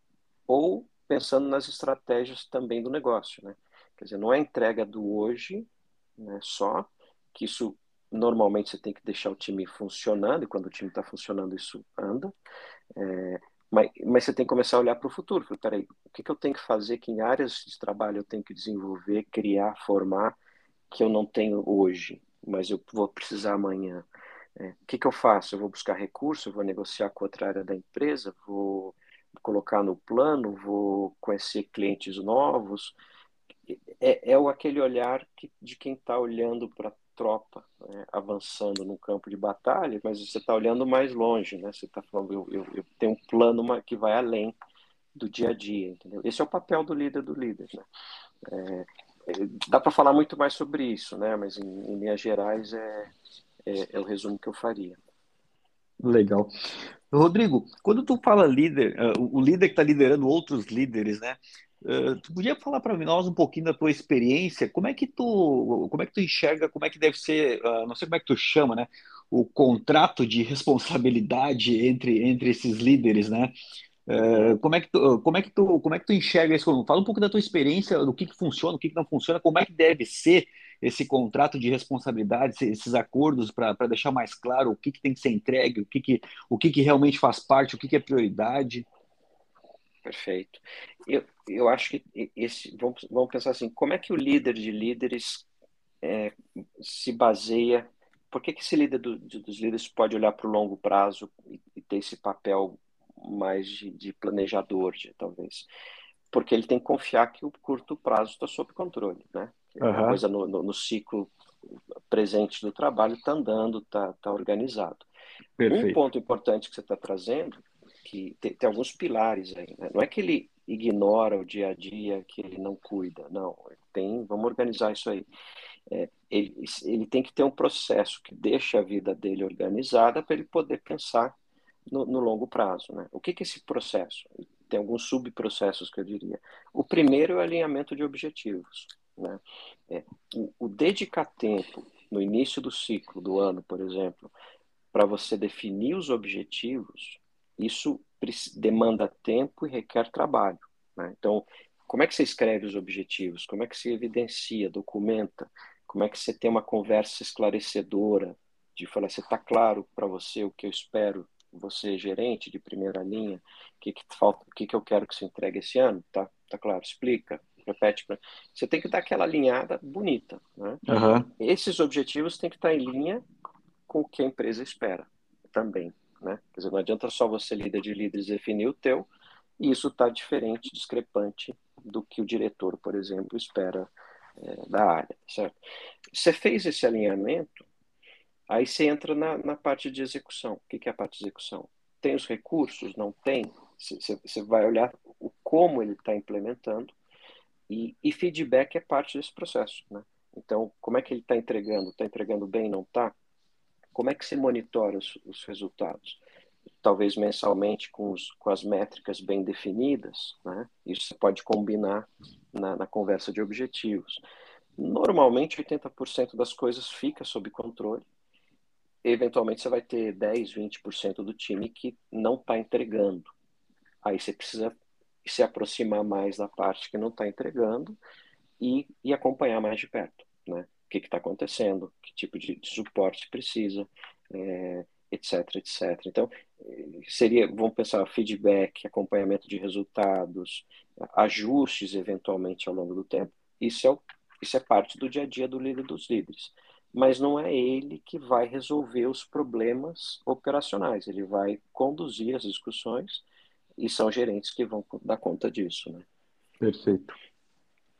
ou pensando nas estratégias também do negócio. Né? Quer dizer, não é entrega do hoje né, só, que isso normalmente você tem que deixar o time funcionando, e quando o time está funcionando, isso anda. É, mas, mas você tem que começar a olhar para o futuro. Falei, peraí, o que, que eu tenho que fazer? Que em áreas de trabalho eu tenho que desenvolver, criar, formar, que eu não tenho hoje, mas eu vou precisar amanhã? É, o que, que eu faço? Eu vou buscar recurso, vou negociar com outra área da empresa, vou colocar no plano, vou conhecer clientes novos. É, é aquele olhar que, de quem está olhando para tropa né, avançando no campo de batalha, mas você está olhando mais longe, né? Você está falando, eu, eu, eu, tenho um plano que vai além do dia a dia, entendeu? Esse é o papel do líder do líder, né? É, é dá para falar muito mais sobre isso, né? Mas em, em linhas gerais é, é, é o resumo que eu faria.
Legal. Rodrigo, quando tu fala líder, uh, o líder que está liderando outros líderes, né? Uh, tu podia falar para nós um pouquinho da tua experiência? Como é que tu, como é que tu enxerga? Como é que deve ser? Uh, não sei como é que tu chama, né? O contrato de responsabilidade entre entre esses líderes, né? Uh, como é que tu, como é que tu, como é que tu enxerga isso? Fala um pouco da tua experiência, do que que funciona, o que que não funciona, como é que deve ser esse contrato de responsabilidade, esses acordos para deixar mais claro o que, que, tem que ser entregue, o que, que, o que, que realmente faz parte, o que, que é prioridade?
Perfeito. Eu, eu acho que esse, vamos, vamos pensar assim, como é que o líder de líderes é, se baseia, por que, que esse líder do, dos líderes pode olhar para o longo prazo e, e, ter esse papel mais de, de planejador, de, talvez? Porque ele tem que confiar que o curto prazo está sob controle, né? Uhum. A coisa no, no, no, ciclo presente do trabalho está andando, está tá organizado. Perfeito. Um ponto importante que você está trazendo que tem, tem alguns pilares aí. Né? Não é que ele ignora o dia a dia, que ele não cuida, não. Tem, vamos organizar isso aí. É, ele, ele tem que ter um processo que deixe a vida dele organizada para ele poder pensar no, no, longo prazo. Né? O que, que é esse processo? Tem alguns subprocessos que eu diria. O primeiro é o alinhamento de objetivos. Né? É, o, o dedicar tempo no início do ciclo do ano, por exemplo, para você definir os objetivos, isso demanda tempo e requer trabalho. Né? Então, como é que você escreve os objetivos? Como é que se evidencia, documenta? Como é que você tem uma conversa esclarecedora de falar, você está claro para você o que eu espero, você gerente de primeira linha, o que, que falta, o que, que eu quero que você entregue esse ano? Tá, tá claro? Explica, repete. Pra... Você tem que dar aquela alinhada bonita. Né? Uhum. Esses objetivos têm que estar em linha com o que a empresa espera também. Né? Quer dizer, não adianta só você, líder de líderes, definir o teu, e isso está diferente, discrepante do que o diretor, por exemplo, espera é, da área, certo? Você fez esse alinhamento, aí você entra na, na parte de execução. O que, que é a parte de execução? Tem os recursos? Não tem? Você, vai olhar o como ele está implementando e, e, feedback é parte desse processo, né? Então, como é que ele está entregando? Está entregando bem? Não está? Como é que se monitora os, os resultados? Talvez mensalmente com, os, com, as métricas bem definidas, né? Isso você pode combinar na, na conversa de objetivos. Normalmente, 80% das coisas fica sob controle. Eventualmente, você vai ter 10, 20% do time que não está entregando. Aí você precisa se aproximar mais da parte que não está entregando e, e acompanhar mais de perto, né? Que está acontecendo, que tipo de, de suporte precisa, é, etc, etc. Então, seria, vamos pensar, feedback, acompanhamento de resultados, ajustes eventualmente ao longo do tempo. Isso é, isso é parte do dia a dia do líder dos líderes. Mas não é ele que vai resolver os problemas operacionais, ele vai conduzir as discussões e são gerentes que vão dar conta disso. Né?
Perfeito.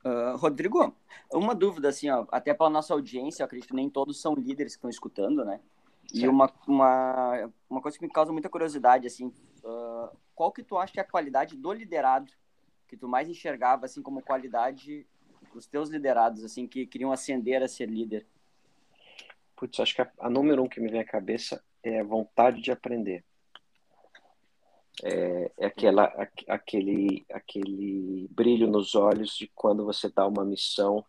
Uh, Rodrigo, uma dúvida, assim, ó, até para nossa audiência, eu acredito que nem todos são líderes que estão escutando, né? E uma, uma, uma coisa que me causa muita curiosidade, assim, uh, qual que tu acha que é a qualidade do liderado que tu mais enxergava, assim, como qualidade dos teus liderados, assim, que queriam ascender a ser líder?
Putz, acho que a, a número um que me vem à cabeça é a vontade de aprender é, é aquela, aquele, aquele brilho nos olhos de quando você dá uma missão.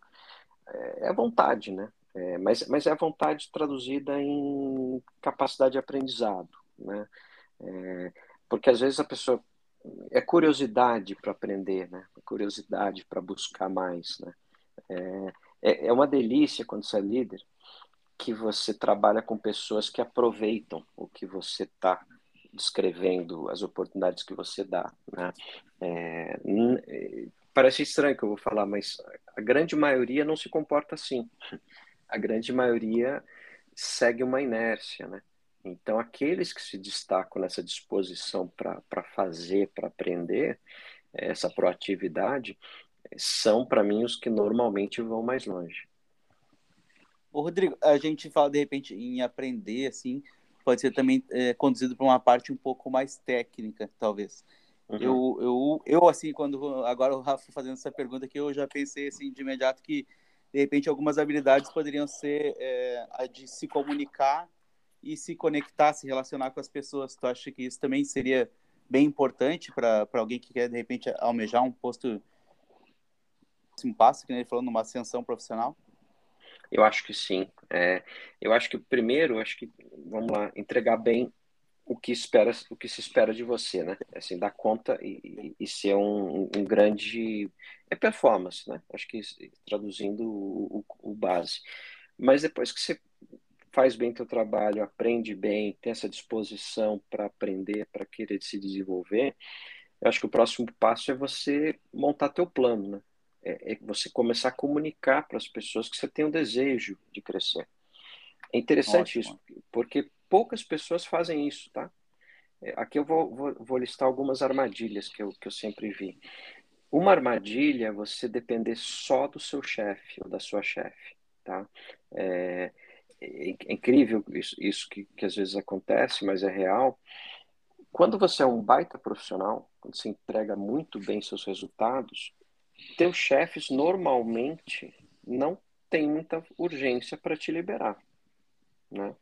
É, é vontade, né? É, mas, mas é a vontade traduzida em capacidade de aprendizado, né? É, porque às vezes a pessoa é curiosidade para aprender, né? É curiosidade para buscar mais, né? É, é, é uma delícia quando você é líder que você trabalha com pessoas que aproveitam o que você está descrevendo as oportunidades que você dá. Né? É, é, parece estranho que eu vou falar, mas a grande maioria não se comporta assim. A grande maioria segue uma inércia, né? Então, aqueles que se destacam nessa disposição para fazer, para aprender, essa proatividade, são, para mim, os que normalmente vão mais longe.
Ô, Rodrigo, a gente fala, de repente, em aprender, assim, pode ser também é, conduzido para uma parte um pouco mais técnica, talvez. Uhum. Eu, eu, eu, assim, quando agora o Rafa fazendo essa pergunta aqui, eu já pensei assim de imediato que de repente algumas habilidades poderiam ser é, a de se comunicar e se conectar, se relacionar com as pessoas. Tu acha que isso também seria bem importante para alguém que quer de repente almejar um posto, um passo, que ele falou, numa ascensão profissional?
Eu acho que sim. É, eu acho que primeiro, acho que, vamos lá, entregar bem o que espera, o que se espera de você, né? Assim, dar conta e, e ser um, um, grande é performance, né? Acho que traduzindo o, o, o, base. Mas depois que você faz bem teu trabalho, aprende bem, tem essa disposição para aprender, para querer se desenvolver, eu acho que o próximo passo é você montar teu plano, né? É, é você começar a comunicar para as pessoas que você tem um desejo de crescer. É interessante Ótimo. isso, porque poucas pessoas fazem isso, tá? É, aqui eu vou, vou, vou, listar algumas armadilhas que eu, que eu sempre vi. Uma armadilha é você depender só do seu chefe ou da sua chefe, tá? É, é, é incrível isso, isso que, que às vezes acontece, mas é real. Quando você é um baita profissional, quando você entrega muito bem seus resultados, teus chefes normalmente não têm muita urgência para te liberar, né?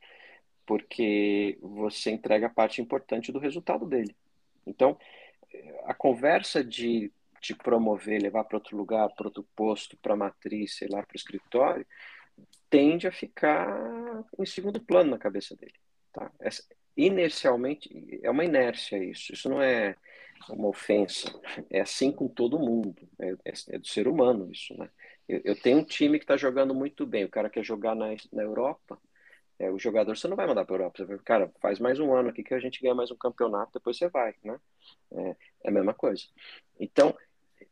porque você entrega a parte importante do resultado dele. Então, a conversa de te promover, levar para outro lugar, para outro posto, para matriz, sei lá, para o escritório, tende a ficar em segundo plano na cabeça dele. Tá? Essa, inercialmente, é uma inércia isso. Isso não é uma ofensa. É assim com todo mundo. É, é, é do ser humano isso, né? Eu, eu tenho um time que está jogando muito bem. O cara quer jogar na, na Europa, é, o jogador você não vai mandar para a Europa. Você vai, cara, faz mais um ano aqui que a gente ganha mais um campeonato, depois você vai, né? É, é a mesma coisa. Então,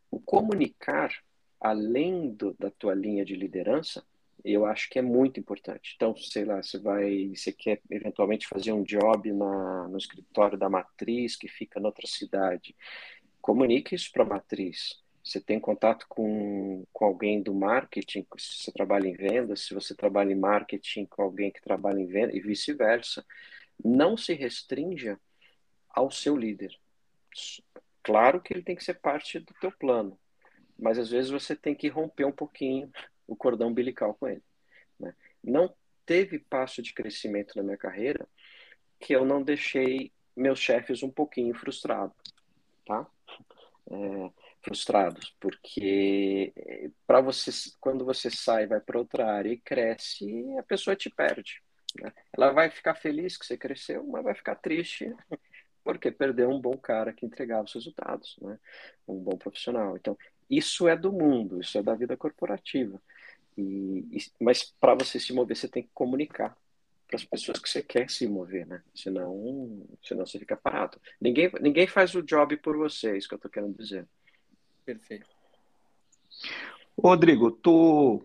o comunicar, além do, da tua linha de liderança, eu acho que é muito importante. Então, sei lá, você vai, você quer eventualmente fazer um job na, no escritório da matriz que fica noutra cidade, comunique isso para a matriz você tem contato com, com alguém do marketing, se você trabalha em vendas, se você trabalha em marketing com alguém que trabalha em venda e vice-versa. Não se restrinja ao seu líder. Claro que ele tem que ser parte do teu plano, mas às vezes você tem que romper um pouquinho o cordão umbilical com ele. Né? Não teve passo de crescimento na minha carreira que eu não deixei meus chefes um pouquinho frustrados, tá? É, frustrados, porque eh, para você, quando você sai, vai para outra área e cresce, a pessoa te perde. Né? Ela vai ficar feliz que você cresceu, mas vai ficar triste porque perdeu um bom cara que entregava os resultados, né? um bom profissional. Então, isso é do mundo, isso é da vida corporativa. E, e mas para você se mover, você tem que comunicar para as pessoas que você quer se mover, né? Senão, senão você fica parado. Ninguém, ninguém faz o job por você, é isso que eu estou querendo dizer.
Perfeito.
Rodrigo, tu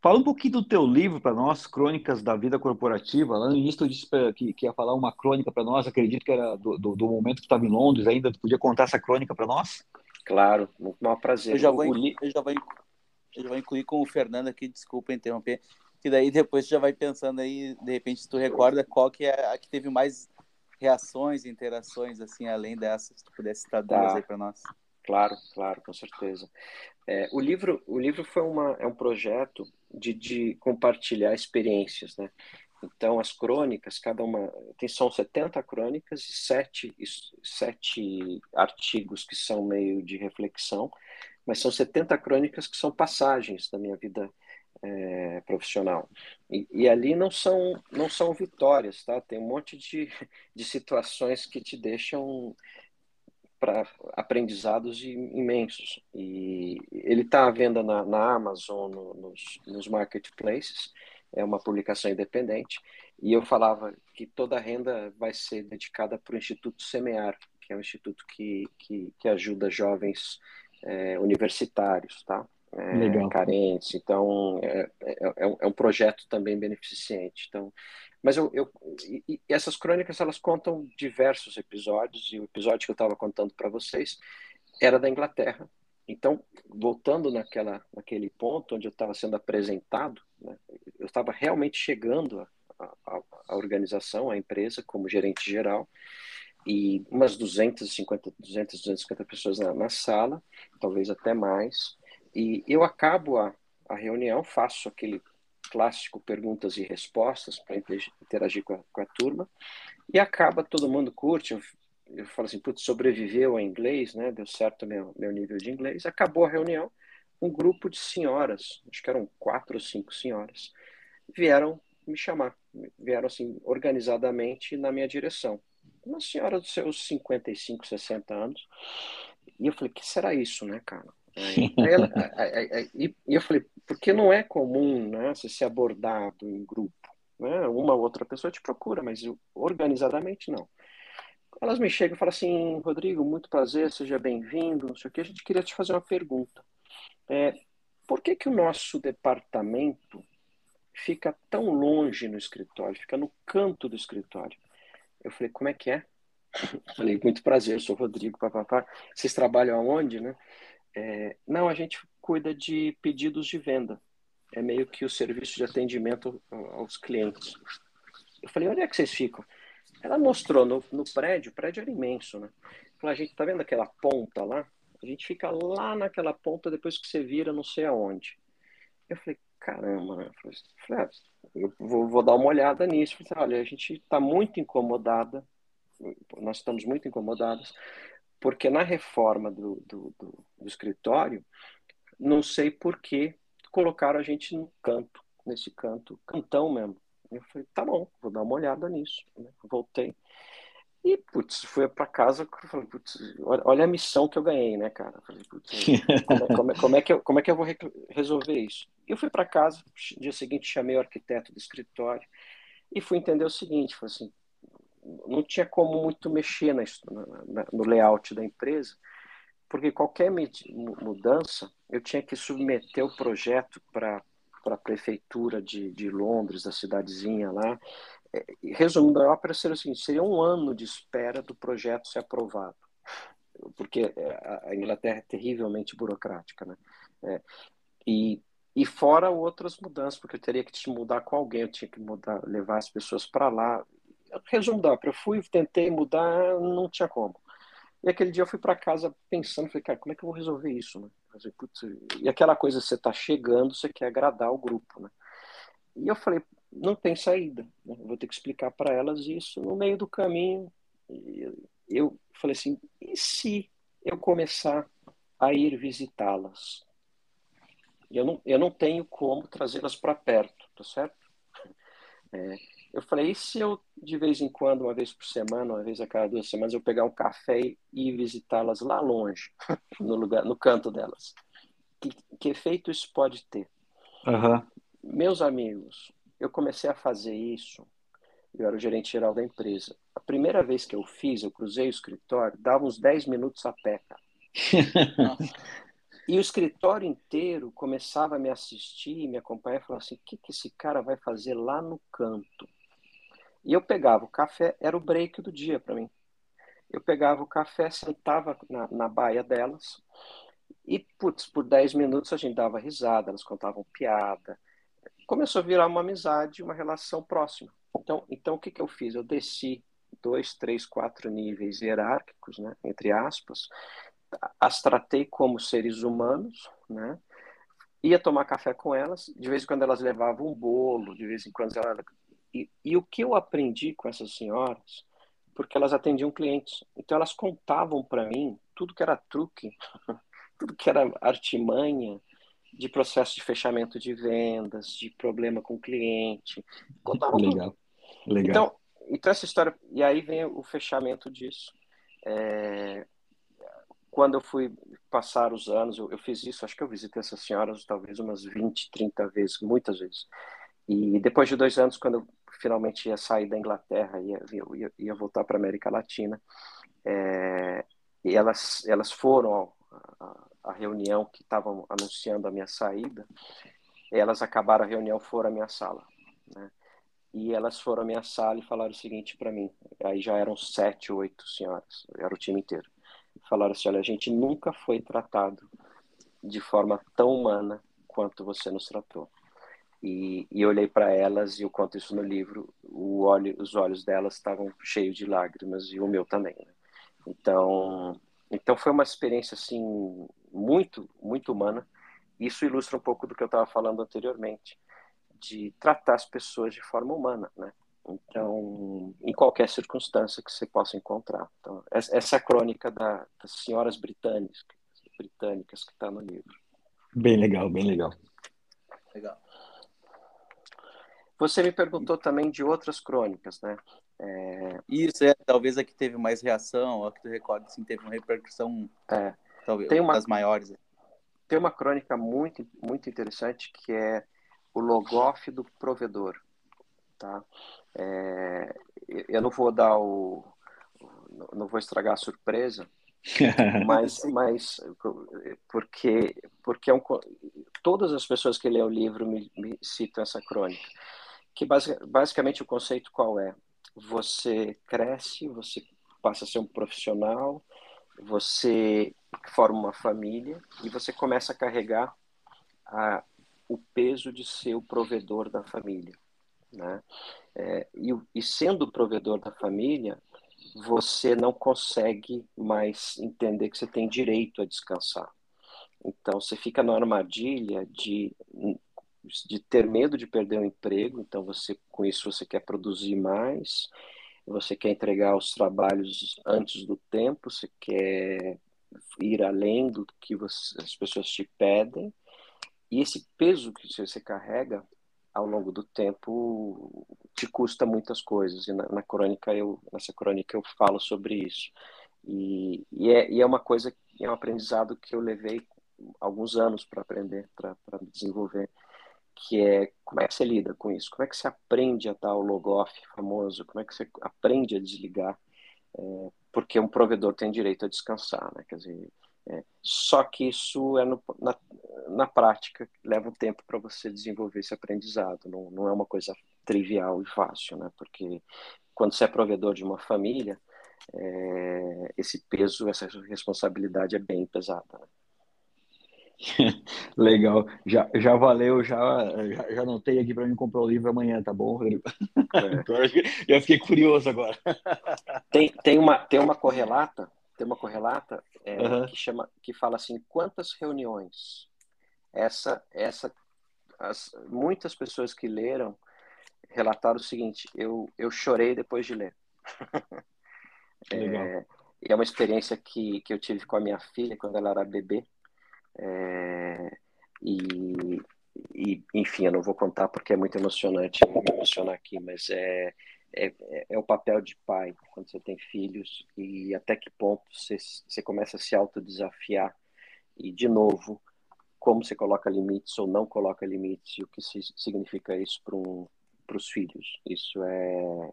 fala um pouquinho do teu livro para nós, Crônicas da Vida Corporativa. Lá no início tu disse que, que ia falar uma crônica para nós, acredito que era do, do, do momento que estava em Londres ainda. Tu podia contar essa crônica para nós?
Claro, muito mal prazer.
Eu já, vou, eu, já vou, eu vou incluir com o Fernando aqui, desculpa interromper, que daí depois tu já vai pensando aí, de repente, tu recorda qual que é a que teve mais reações, interações, assim, além dessas, se tu pudesse citar duas tá. aí para nós.
Claro, claro, com certeza. É, o livro, o livro foi uma, é um projeto de, de compartilhar experiências, né? Então, as crônicas, cada uma tem são 70 crônicas e sete, sete artigos que são meio de reflexão, mas são 70 crônicas que são passagens da minha vida é, profissional. E, e, ali não são, não são vitórias, tá? Tem um monte de, de situações que te deixam para aprendizados imensos. E ele está à venda na, na Amazon, no, nos, nos marketplaces, é uma publicação independente. E eu falava que toda a renda vai ser dedicada para o Instituto Semear, que é um instituto que, que, que ajuda jovens é, universitários, tá? É, carentes. Então, é, é, é, é um projeto também beneficente. Então, mas eu, eu e, e essas crônicas elas contam diversos episódios e o episódio que eu estava contando para vocês era da Inglaterra. Então, voltando naquela naquele ponto onde eu estava sendo apresentado, né, eu estava realmente chegando à organização, à empresa como gerente geral e umas 250, 200, 250 pessoas na, na sala, talvez até mais. E eu acabo a, a reunião, faço aquele clássico perguntas e respostas para interagir com a, com a, turma e acaba todo mundo curte eu, eu falo assim putz, sobreviveu a inglês né deu certo meu meu nível de inglês acabou a reunião um grupo de senhoras acho que eram quatro ou cinco senhoras vieram me chamar. Vieram assim, organizadamente na minha direção. Uma senhora dos seus 55, 60 anos. E eu falei, que será isso, né, cara? Aí, ela, aí, aí, e eu falei, porque não é comum né, você ser abordado em grupo. Né? Uma ou outra pessoa te procura, mas organizadamente não. Elas me chegam e falam assim, Rodrigo, muito prazer, seja bem-vindo, não sei o que, a gente queria te fazer uma pergunta. É, por que, que o nosso departamento fica tão longe no escritório, fica no canto do escritório? Eu falei, como é que é? Falei, muito prazer, sou Rodrigo, papapá. Vocês trabalham aonde, né? É, não, a gente cuida de pedidos de venda. É meio que o serviço de atendimento aos clientes. Eu falei, onde é que vocês ficam? Ela mostrou no, no prédio, o prédio era imenso, né? Falei, a gente tá vendo aquela ponta lá? A gente fica lá naquela ponta depois que você vira não sei aonde. Eu falei, caramba, né? Eu falei, ah, eu vou, vou, dar uma olhada nisso. Falei, olha, a gente está muito incomodada, nós estamos muito incomodados, porque na reforma do, do, do, do escritório, não sei por que colocaram a gente no canto, nesse canto, cantão mesmo. Eu falei, tá bom, vou dar uma olhada nisso. Né? Voltei. E, putz, fui para casa, falei, putz, olha, a missão que eu ganhei, né, cara? Falei, putz, como, é, como, é, como, é que eu, como é que eu vou re resolver isso? Eu fui para casa, dia seguinte chamei o arquiteto do escritório e fui entender o seguinte, falei assim, não tinha como muito mexer na, na, no layout da empresa, porque qualquer mudança eu tinha que submeter o projeto para para a prefeitura de, de Londres, da cidadezinha lá. Resumindo a ópera, seria o seguinte: seria um ano de espera do projeto ser aprovado, porque é, a Inglaterra é terrivelmente burocrática, né? É, e, e fora outras mudanças, porque eu teria que te mudar com alguém, eu tinha que mudar, levar as pessoas para lá. Resumo da ópera, eu fui, tentei mudar, não tinha como. E aquele dia eu fui para casa pensando, falei, cara, como é que eu vou resolver isso, né? E aquela coisa, você está chegando, você quer agradar o grupo, né? E eu falei, não tem saída, né? vou ter que explicar para elas isso. No meio do caminho, eu falei assim, e se eu começar a ir visitá-las? Eu não, eu não tenho como trazê-las para perto, tá certo? É, eu falei, e se eu, de vez em quando, uma vez por semana, uma vez a cada duas semanas, eu pegar um café e ir visitá-las lá longe, no lugar, no canto delas? Que, que efeito isso pode ter?
Uhum.
Meus amigos, eu comecei a fazer isso, eu era o gerente geral da empresa. A primeira vez que eu fiz, eu cruzei o escritório, dava uns 10 minutos a pé. E o escritório inteiro começava a me assistir, me acompanhar e falar assim: o que, que esse cara vai fazer lá no canto? E eu pegava o café, era o break do dia para mim. Eu pegava o café, sentava na, na baia delas e, putz, por 10 minutos a gente dava risada, elas contavam piada. Começou a virar uma amizade, uma relação próxima. Então, então o que, que eu fiz? Eu desci dois, três, quatro níveis hierárquicos, né, entre aspas, as tratei como seres humanos, né, ia tomar café com elas, de vez em quando elas levavam um bolo, de vez em quando elas e, e o que eu aprendi com essas senhoras, porque elas atendiam clientes, então elas contavam para mim tudo que era truque, tudo que era artimanha de processo de fechamento de vendas, de problema com o cliente. Contavam
legal,
tudo. legal. Então, então essa história e aí vem o fechamento disso. É, quando eu fui passar os anos, eu, eu, fiz isso, acho que eu visitei essas senhoras talvez umas 20, 30 vezes, muitas vezes. E depois de dois anos, quando eu finalmente ia sair da Inglaterra, ia, ia, ia voltar para a América Latina. É, e elas, elas foram à reunião que estavam anunciando a minha saída. Elas acabaram a reunião, foram à minha sala. Né? E elas foram à minha sala e falaram o seguinte para mim. Aí já eram sete, oito senhoras, era o time inteiro. Falaram assim: olha, a gente nunca foi tratado de forma tão humana quanto você nos tratou. E, e olhei para elas e eu conto isso no livro. Olho, os olhos delas estavam cheios de lágrimas e o meu também. Né? Então, então foi uma experiência assim muito, muito humana. Isso ilustra um pouco do que eu estava falando anteriormente, de tratar as pessoas de forma humana, né? Então, em qualquer circunstância que você possa encontrar. Então, essa é a crônica da, das senhoras britânicas, britânicas que está no livro.
Bem legal, bem legal.
Legal.
Você me perguntou também de outras crônicas, né?
É... Isso, é, talvez a que teve mais reação, a que tu recorda, assim, teve uma repercussão, é. talvez, tem uma, das maiores.
Tem uma crônica muito, muito interessante que é o Logoff do Provedor, tá? É, eu não vou dar o... não vou estragar a surpresa, mas, mas porque porque é um, todas as pessoas que lêem o livro me, me citam essa crônica que basic, basicamente o conceito qual é você cresce você passa a ser um profissional você forma uma família e você começa a carregar a, o peso de ser o provedor da família né é, e, e sendo o provedor da família você não consegue mais entender que você tem direito a descansar. Então, você fica na armadilha de, de ter medo de perder o emprego, então você com isso você quer produzir mais, você quer entregar os trabalhos antes do tempo, você quer ir além do que você, as pessoas te pedem, e esse peso que você carrega ao longo do tempo te custa muitas coisas e na, na crônica eu nessa crônica eu falo sobre isso. E, e, é, e é uma coisa é um aprendizado que eu levei alguns anos para aprender para desenvolver que é como é que você lida com isso como é que você aprende a dar o logoff famoso como é que você aprende a desligar é, porque um provedor tem direito a descansar né quer dizer é, só que isso é no, na, na prática leva um tempo para você desenvolver esse aprendizado. Não, não é uma coisa trivial e fácil, né? Porque quando você é provedor de uma família, é, esse peso, essa responsabilidade é bem pesada. Né?
Legal, já, já valeu, já, já, já anotei aqui para mim comprar o livro amanhã, tá bom, Rodrigo? É. já fiquei curioso agora.
Tem, tem, uma, tem uma correlata tem uma correlata é, uhum. que chama que fala assim quantas reuniões essa essa as, muitas pessoas que leram relataram o seguinte eu eu chorei depois de ler é, é uma experiência que, que eu tive com a minha filha quando ela era bebê é, e, e enfim eu não vou contar porque é muito emocionante me emocionar aqui mas é é, é, é, o papel de pai quando você tem filhos e até que ponto você, você começa a se autodesafiar. E de novo como você coloca limites ou não coloca limites e o que significa isso para um, os filhos. Isso é,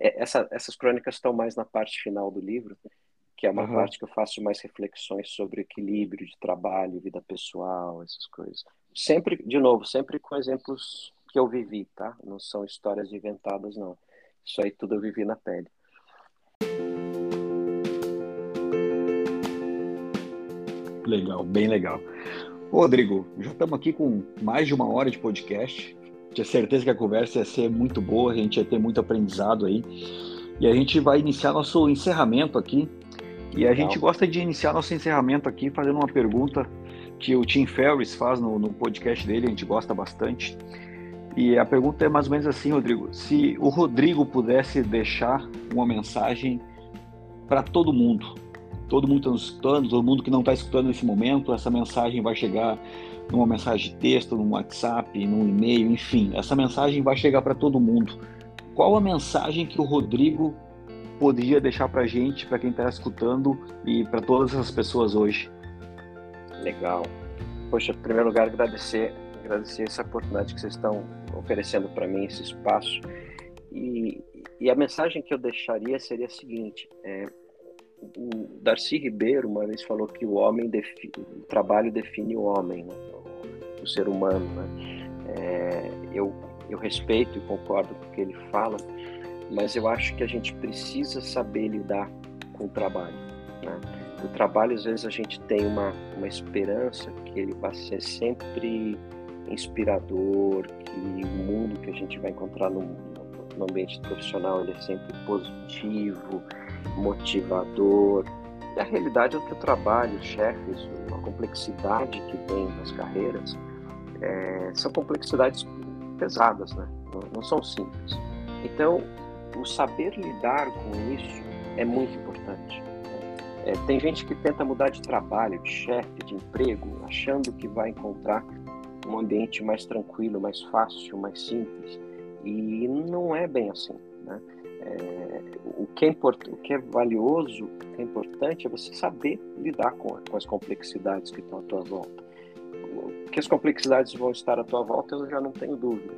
é, essa, essas crônicas estão mais na parte final do livro que é uma uhum. parte que eu faço mais reflexões sobre equilíbrio de trabalho vida pessoal essas coisas sempre de novo sempre com exemplos que eu vivi tá não são histórias inventadas não isso aí tudo eu vivi na pele.
Legal, bem legal. Rodrigo, já estamos aqui com mais de uma hora de podcast. Tinha certeza que a conversa ia ser muito boa, a gente ia ter muito aprendizado aí. E a gente vai iniciar nosso encerramento aqui. E a gente gosta de iniciar nosso encerramento aqui fazendo uma pergunta que o Tim Ferriss faz no, no podcast dele, a gente gosta bastante. E a pergunta é mais ou menos assim, Rodrigo: se o Rodrigo pudesse deixar uma mensagem para todo mundo, todo mundo está nos escutando, todo mundo que não está escutando nesse momento, essa mensagem vai chegar numa mensagem de texto, num WhatsApp, num e-mail, enfim, essa mensagem vai chegar para todo mundo. Qual a mensagem que o Rodrigo poderia deixar para gente, para quem está escutando e para todas essas pessoas hoje?
Legal. Poxa, em primeiro lugar, agradecer agradecer essa oportunidade que vocês estão oferecendo para mim, esse espaço. E, e, a mensagem que eu deixaria seria a seguinte: é, o Darcy Ribeiro uma vez falou que o homem defi, o trabalho define o homem, né? o, o, ser humano. Né? É, eu, eu respeito e concordo com o que ele fala, mas eu acho que a gente precisa saber lidar com o trabalho. Né? O trabalho, às vezes, a gente tem uma, uma esperança que ele vai ser sempre inspirador, que o mundo que a gente vai encontrar no, no ambiente profissional ele é sempre positivo, motivador. E a realidade é que o trabalho, os chefes, a complexidade que vem das carreiras, é, são complexidades pesadas, né? não, não são simples. Então, o saber lidar com isso é muito importante. É, tem gente que tenta mudar de trabalho, de chefe, de emprego, achando que vai encontrar um ambiente mais tranquilo, mais fácil, mais simples. E não é bem assim, né? É, o, que é import, o que é valioso, o que é importante é você saber lidar com, com as complexidades que estão à tua volta. Que as complexidades vão estar à tua volta, eu já não tenho dúvida.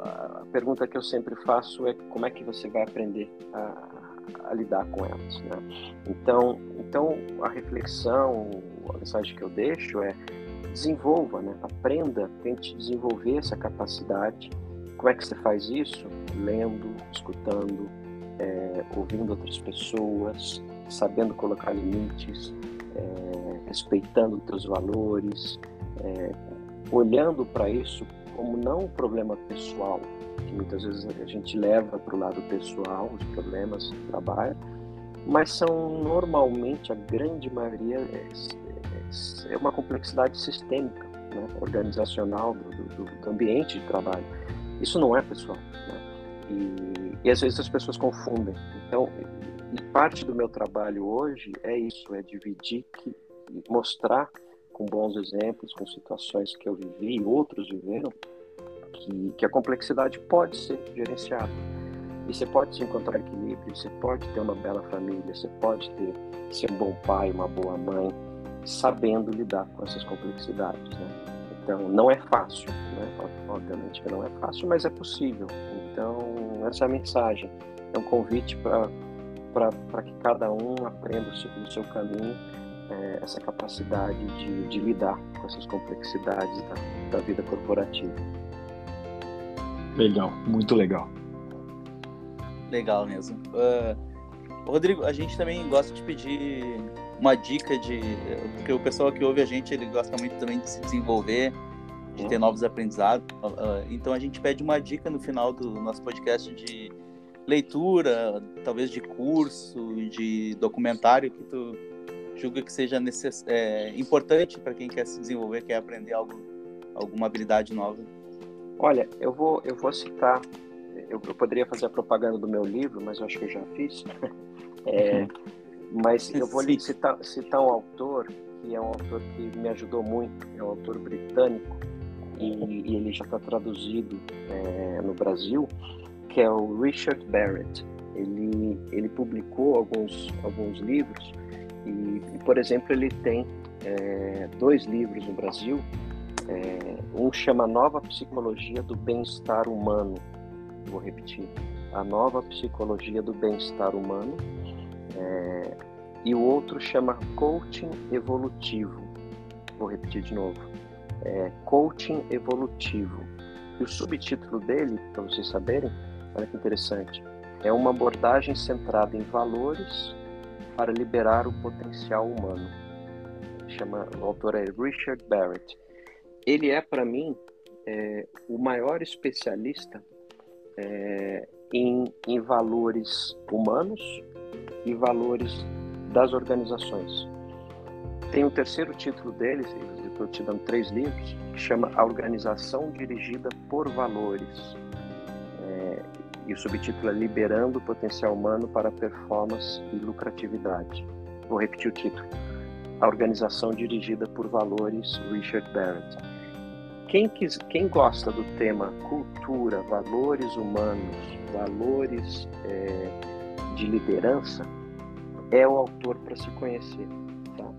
A pergunta que eu sempre faço é como é que você vai aprender a, a lidar com elas. Né? Então, então, a reflexão, a mensagem que eu deixo é desenvolva, né? aprenda, tente desenvolver essa capacidade. Como é que você faz isso? Lendo, escutando, é, ouvindo outras pessoas, sabendo colocar limites, é, respeitando os teus valores, é, olhando para isso como não um problema pessoal, que muitas vezes a gente leva para o lado pessoal, os problemas do trabalho, mas são normalmente, a grande maioria, é, é, é uma complexidade sistêmica, né, organizacional do, do, do, ambiente de trabalho. Isso não é pessoal. Né? E, e às vezes as pessoas confundem. Então, parte do meu trabalho hoje é isso, é dividir, que, mostrar com bons exemplos, com situações que eu vivi e outros viveram, que, que a complexidade pode ser gerenciada. E você pode se encontrar equilíbrio, você pode ter uma bela família, você pode ter ser um bom pai, uma boa mãe, sabendo lidar com essas complexidades, né? Então, não é fácil, né? Obviamente que não é fácil, mas é possível. Então, essa é a mensagem. É um convite para que cada um aprenda no seu caminho é, essa capacidade de, de, lidar com essas complexidades da, da vida corporativa.
Legal, muito legal.
Legal mesmo. Uh, Rodrigo, a gente também gosta de pedir uma dica de. Porque o pessoal que ouve a gente, ele gosta muito também de se desenvolver, de ter uhum. novos aprendizados. Uh, então a gente pede uma dica no final do nosso podcast de leitura, talvez de curso, de documentário que tu julga que seja necess... É, importante para quem quer se desenvolver, quer aprender algo, alguma habilidade nova.
Olha, eu vou, eu vou citar, eu, eu, poderia fazer a propaganda do meu livro, mas eu acho que eu já fiz. é, mas eu vou citar, citar um autor, que é um autor que me ajudou muito, é um autor britânico, e, e ele já está traduzido é, no Brasil, que é o Richard Barrett. Ele, ele publicou alguns, alguns livros, e, e por exemplo, ele tem é, dois livros no Brasil é, um chama Nova Psicologia do Bem-Estar Humano. Vou repetir. A Nova Psicologia do Bem-Estar Humano. É, e o outro chama Coaching Evolutivo. Vou repetir de novo. É, coaching Evolutivo. E o subtítulo dele, para vocês saberem, olha que interessante, é uma abordagem centrada em valores para liberar o potencial humano. Chama, o autor é Richard Barrett ele é para mim é, o maior especialista é, em, em valores humanos e valores das organizações. Tem o terceiro título dele, estou te dando três livros, que chama A Organização Dirigida por Valores. E o subtítulo é Liberando o Potencial Humano para Performance e Lucratividade. Vou repetir o título. A Organização Dirigida por Valores, Richard Barrett. Quem, quis, quem gosta do tema cultura, valores humanos, valores é, de liderança, é o autor para se conhecer. Tá?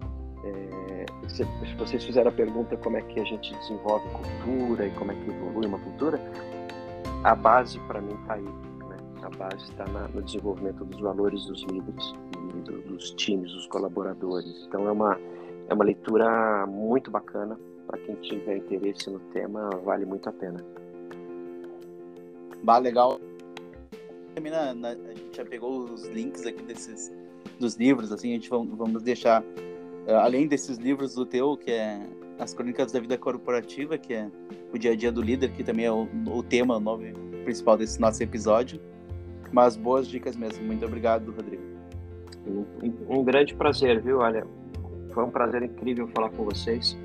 É, se, se, vocês fizeram a pergunta como é que a gente desenvolve cultura e como é que evolui uma cultura, a base para mim está aí. Né? A base está no desenvolvimento dos valores dos líderes, do, dos times, dos colaboradores. Então é uma, é uma leitura muito bacana para quem tiver interesse no tema, vale muito a pena.
Bah, legal. Também na, na, a gente já pegou os links aqui desses dos livros, assim, a gente vamos, vamos deixar, uh, além desses livros do teu, que é As Crônicas da Vida Corporativa, que é o dia a dia do líder, que também é o, o tema, o nome principal desse nosso episódio. Mas boas dicas mesmo. Muito obrigado, Rodrigo.
Um, grande prazer, viu? Olha, foi um prazer incrível falar com vocês.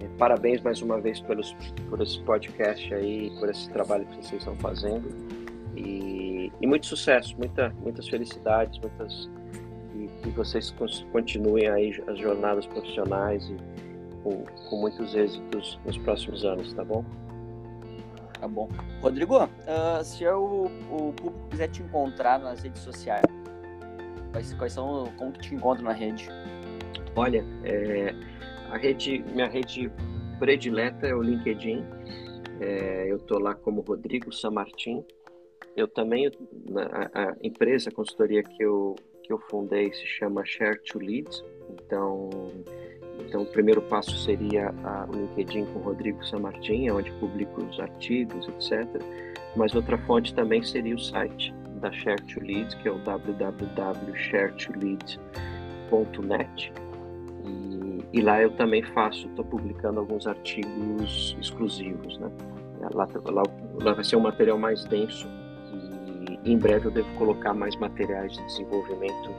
É, parabéns mais uma vez pelos, por esse podcast aí, por esse trabalho que vocês estão fazendo. E, e muito sucesso, muita, muitas felicidades, muitas e que vocês continuem aí as jornadas profissionais e com, com muitos êxitos nos próximos anos, tá bom?
Tá bom. Rodrigo, uh, se o, o público quiser te encontrar nas redes sociais, quais, quais são, como que te encontra na rede?
Olha, é, a rede, minha rede predileta é o LinkedIn. É, eu estou lá como Rodrigo Samartim. Eu também, a, a, empresa, a consultoria que eu, que eu fundei se chama Share to Lead. Então, então, o primeiro passo seria a, o LinkedIn com o Rodrigo Samartim, onde publico os artigos, etc. Mas outra fonte também seria o site da Share to Lead, que é o www.sharetolead.net. E, e lá eu também faço, estou publicando alguns artigos exclusivos, né? Lá, lá, lá vai ser um material mais denso e em breve eu devo colocar mais materiais de desenvolvimento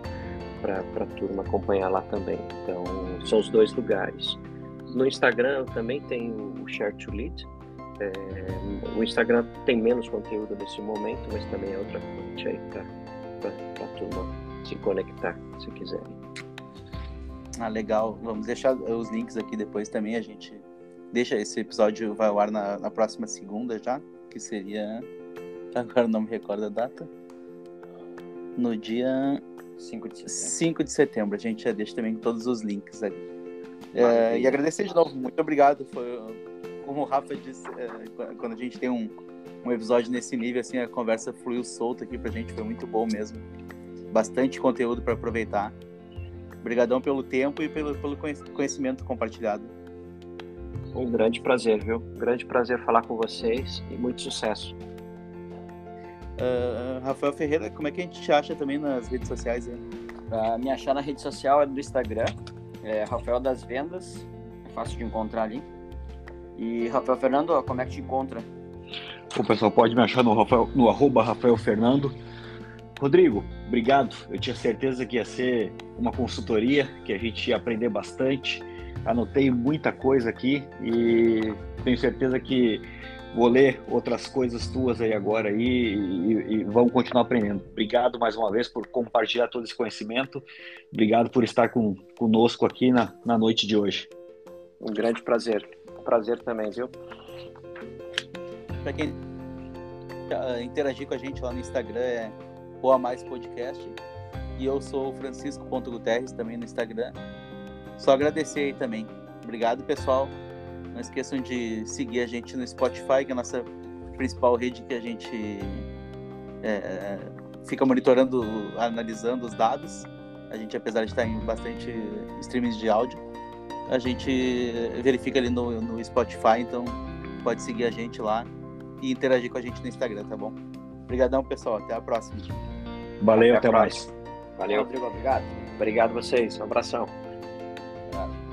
para a turma acompanhar lá também. Então, são os dois lugares. No Instagram também tenho o Share to Lead. É, o Instagram tem menos conteúdo nesse momento, mas também é outra fonte aí para a turma se conectar, se quiserem.
Ah, legal. Vamos deixar os links aqui depois também. A gente deixa esse episódio vai ao ar na, na próxima segunda já, que seria. Agora não me recordo a data. No dia
5 de setembro.
5 de setembro. A gente já deixa também todos os links ali. É, e agradecer de novo, muito obrigado. Foi, como o Rafa disse, é, quando a gente tem um, um episódio nesse nível, assim, a conversa fluiu solta aqui pra gente, foi muito bom mesmo. Bastante conteúdo para aproveitar. Obrigadão pelo tempo e pelo, pelo conhecimento compartilhado.
Um grande prazer, viu? Um grande prazer falar com vocês e muito sucesso.
Uh, Rafael Ferreira, como é que a gente te acha também nas redes sociais?
Para me achar na rede social é do Instagram, é Rafael das Vendas, é fácil de encontrar ali. E Rafael Fernando, como é que te encontra?
O pessoal pode me achar no, Rafael, no arroba Rafael Fernando. Rodrigo, obrigado. Eu tinha certeza que ia ser uma consultoria, que a gente ia aprender bastante. Anotei muita coisa aqui e tenho certeza que vou ler outras coisas tuas aí agora aí, e, e, vamos continuar aprendendo. Obrigado mais uma vez por compartilhar todo esse conhecimento. Obrigado por estar com, conosco aqui na, na noite de hoje.
Um grande prazer. Prazer também, viu?
Para quem uh, interagir com a gente lá no Instagram é Boa Mais Podcast. E eu sou o Francisco.guterres também no Instagram. Só agradecer aí também. Obrigado, pessoal. Não esqueçam de seguir a gente no Spotify, que é a nossa principal rede que a gente é, fica monitorando, analisando os dados. A gente, apesar de estar em bastante streamings de áudio, a gente verifica ali no, no Spotify, então pode seguir a gente lá e interagir com a gente no Instagram, tá bom? Obrigadão, pessoal. Até a próxima.
Valeu, até, até mais.
Valeu. Rodrigo, obrigado. Obrigado vocês. Um abração. Obrigado.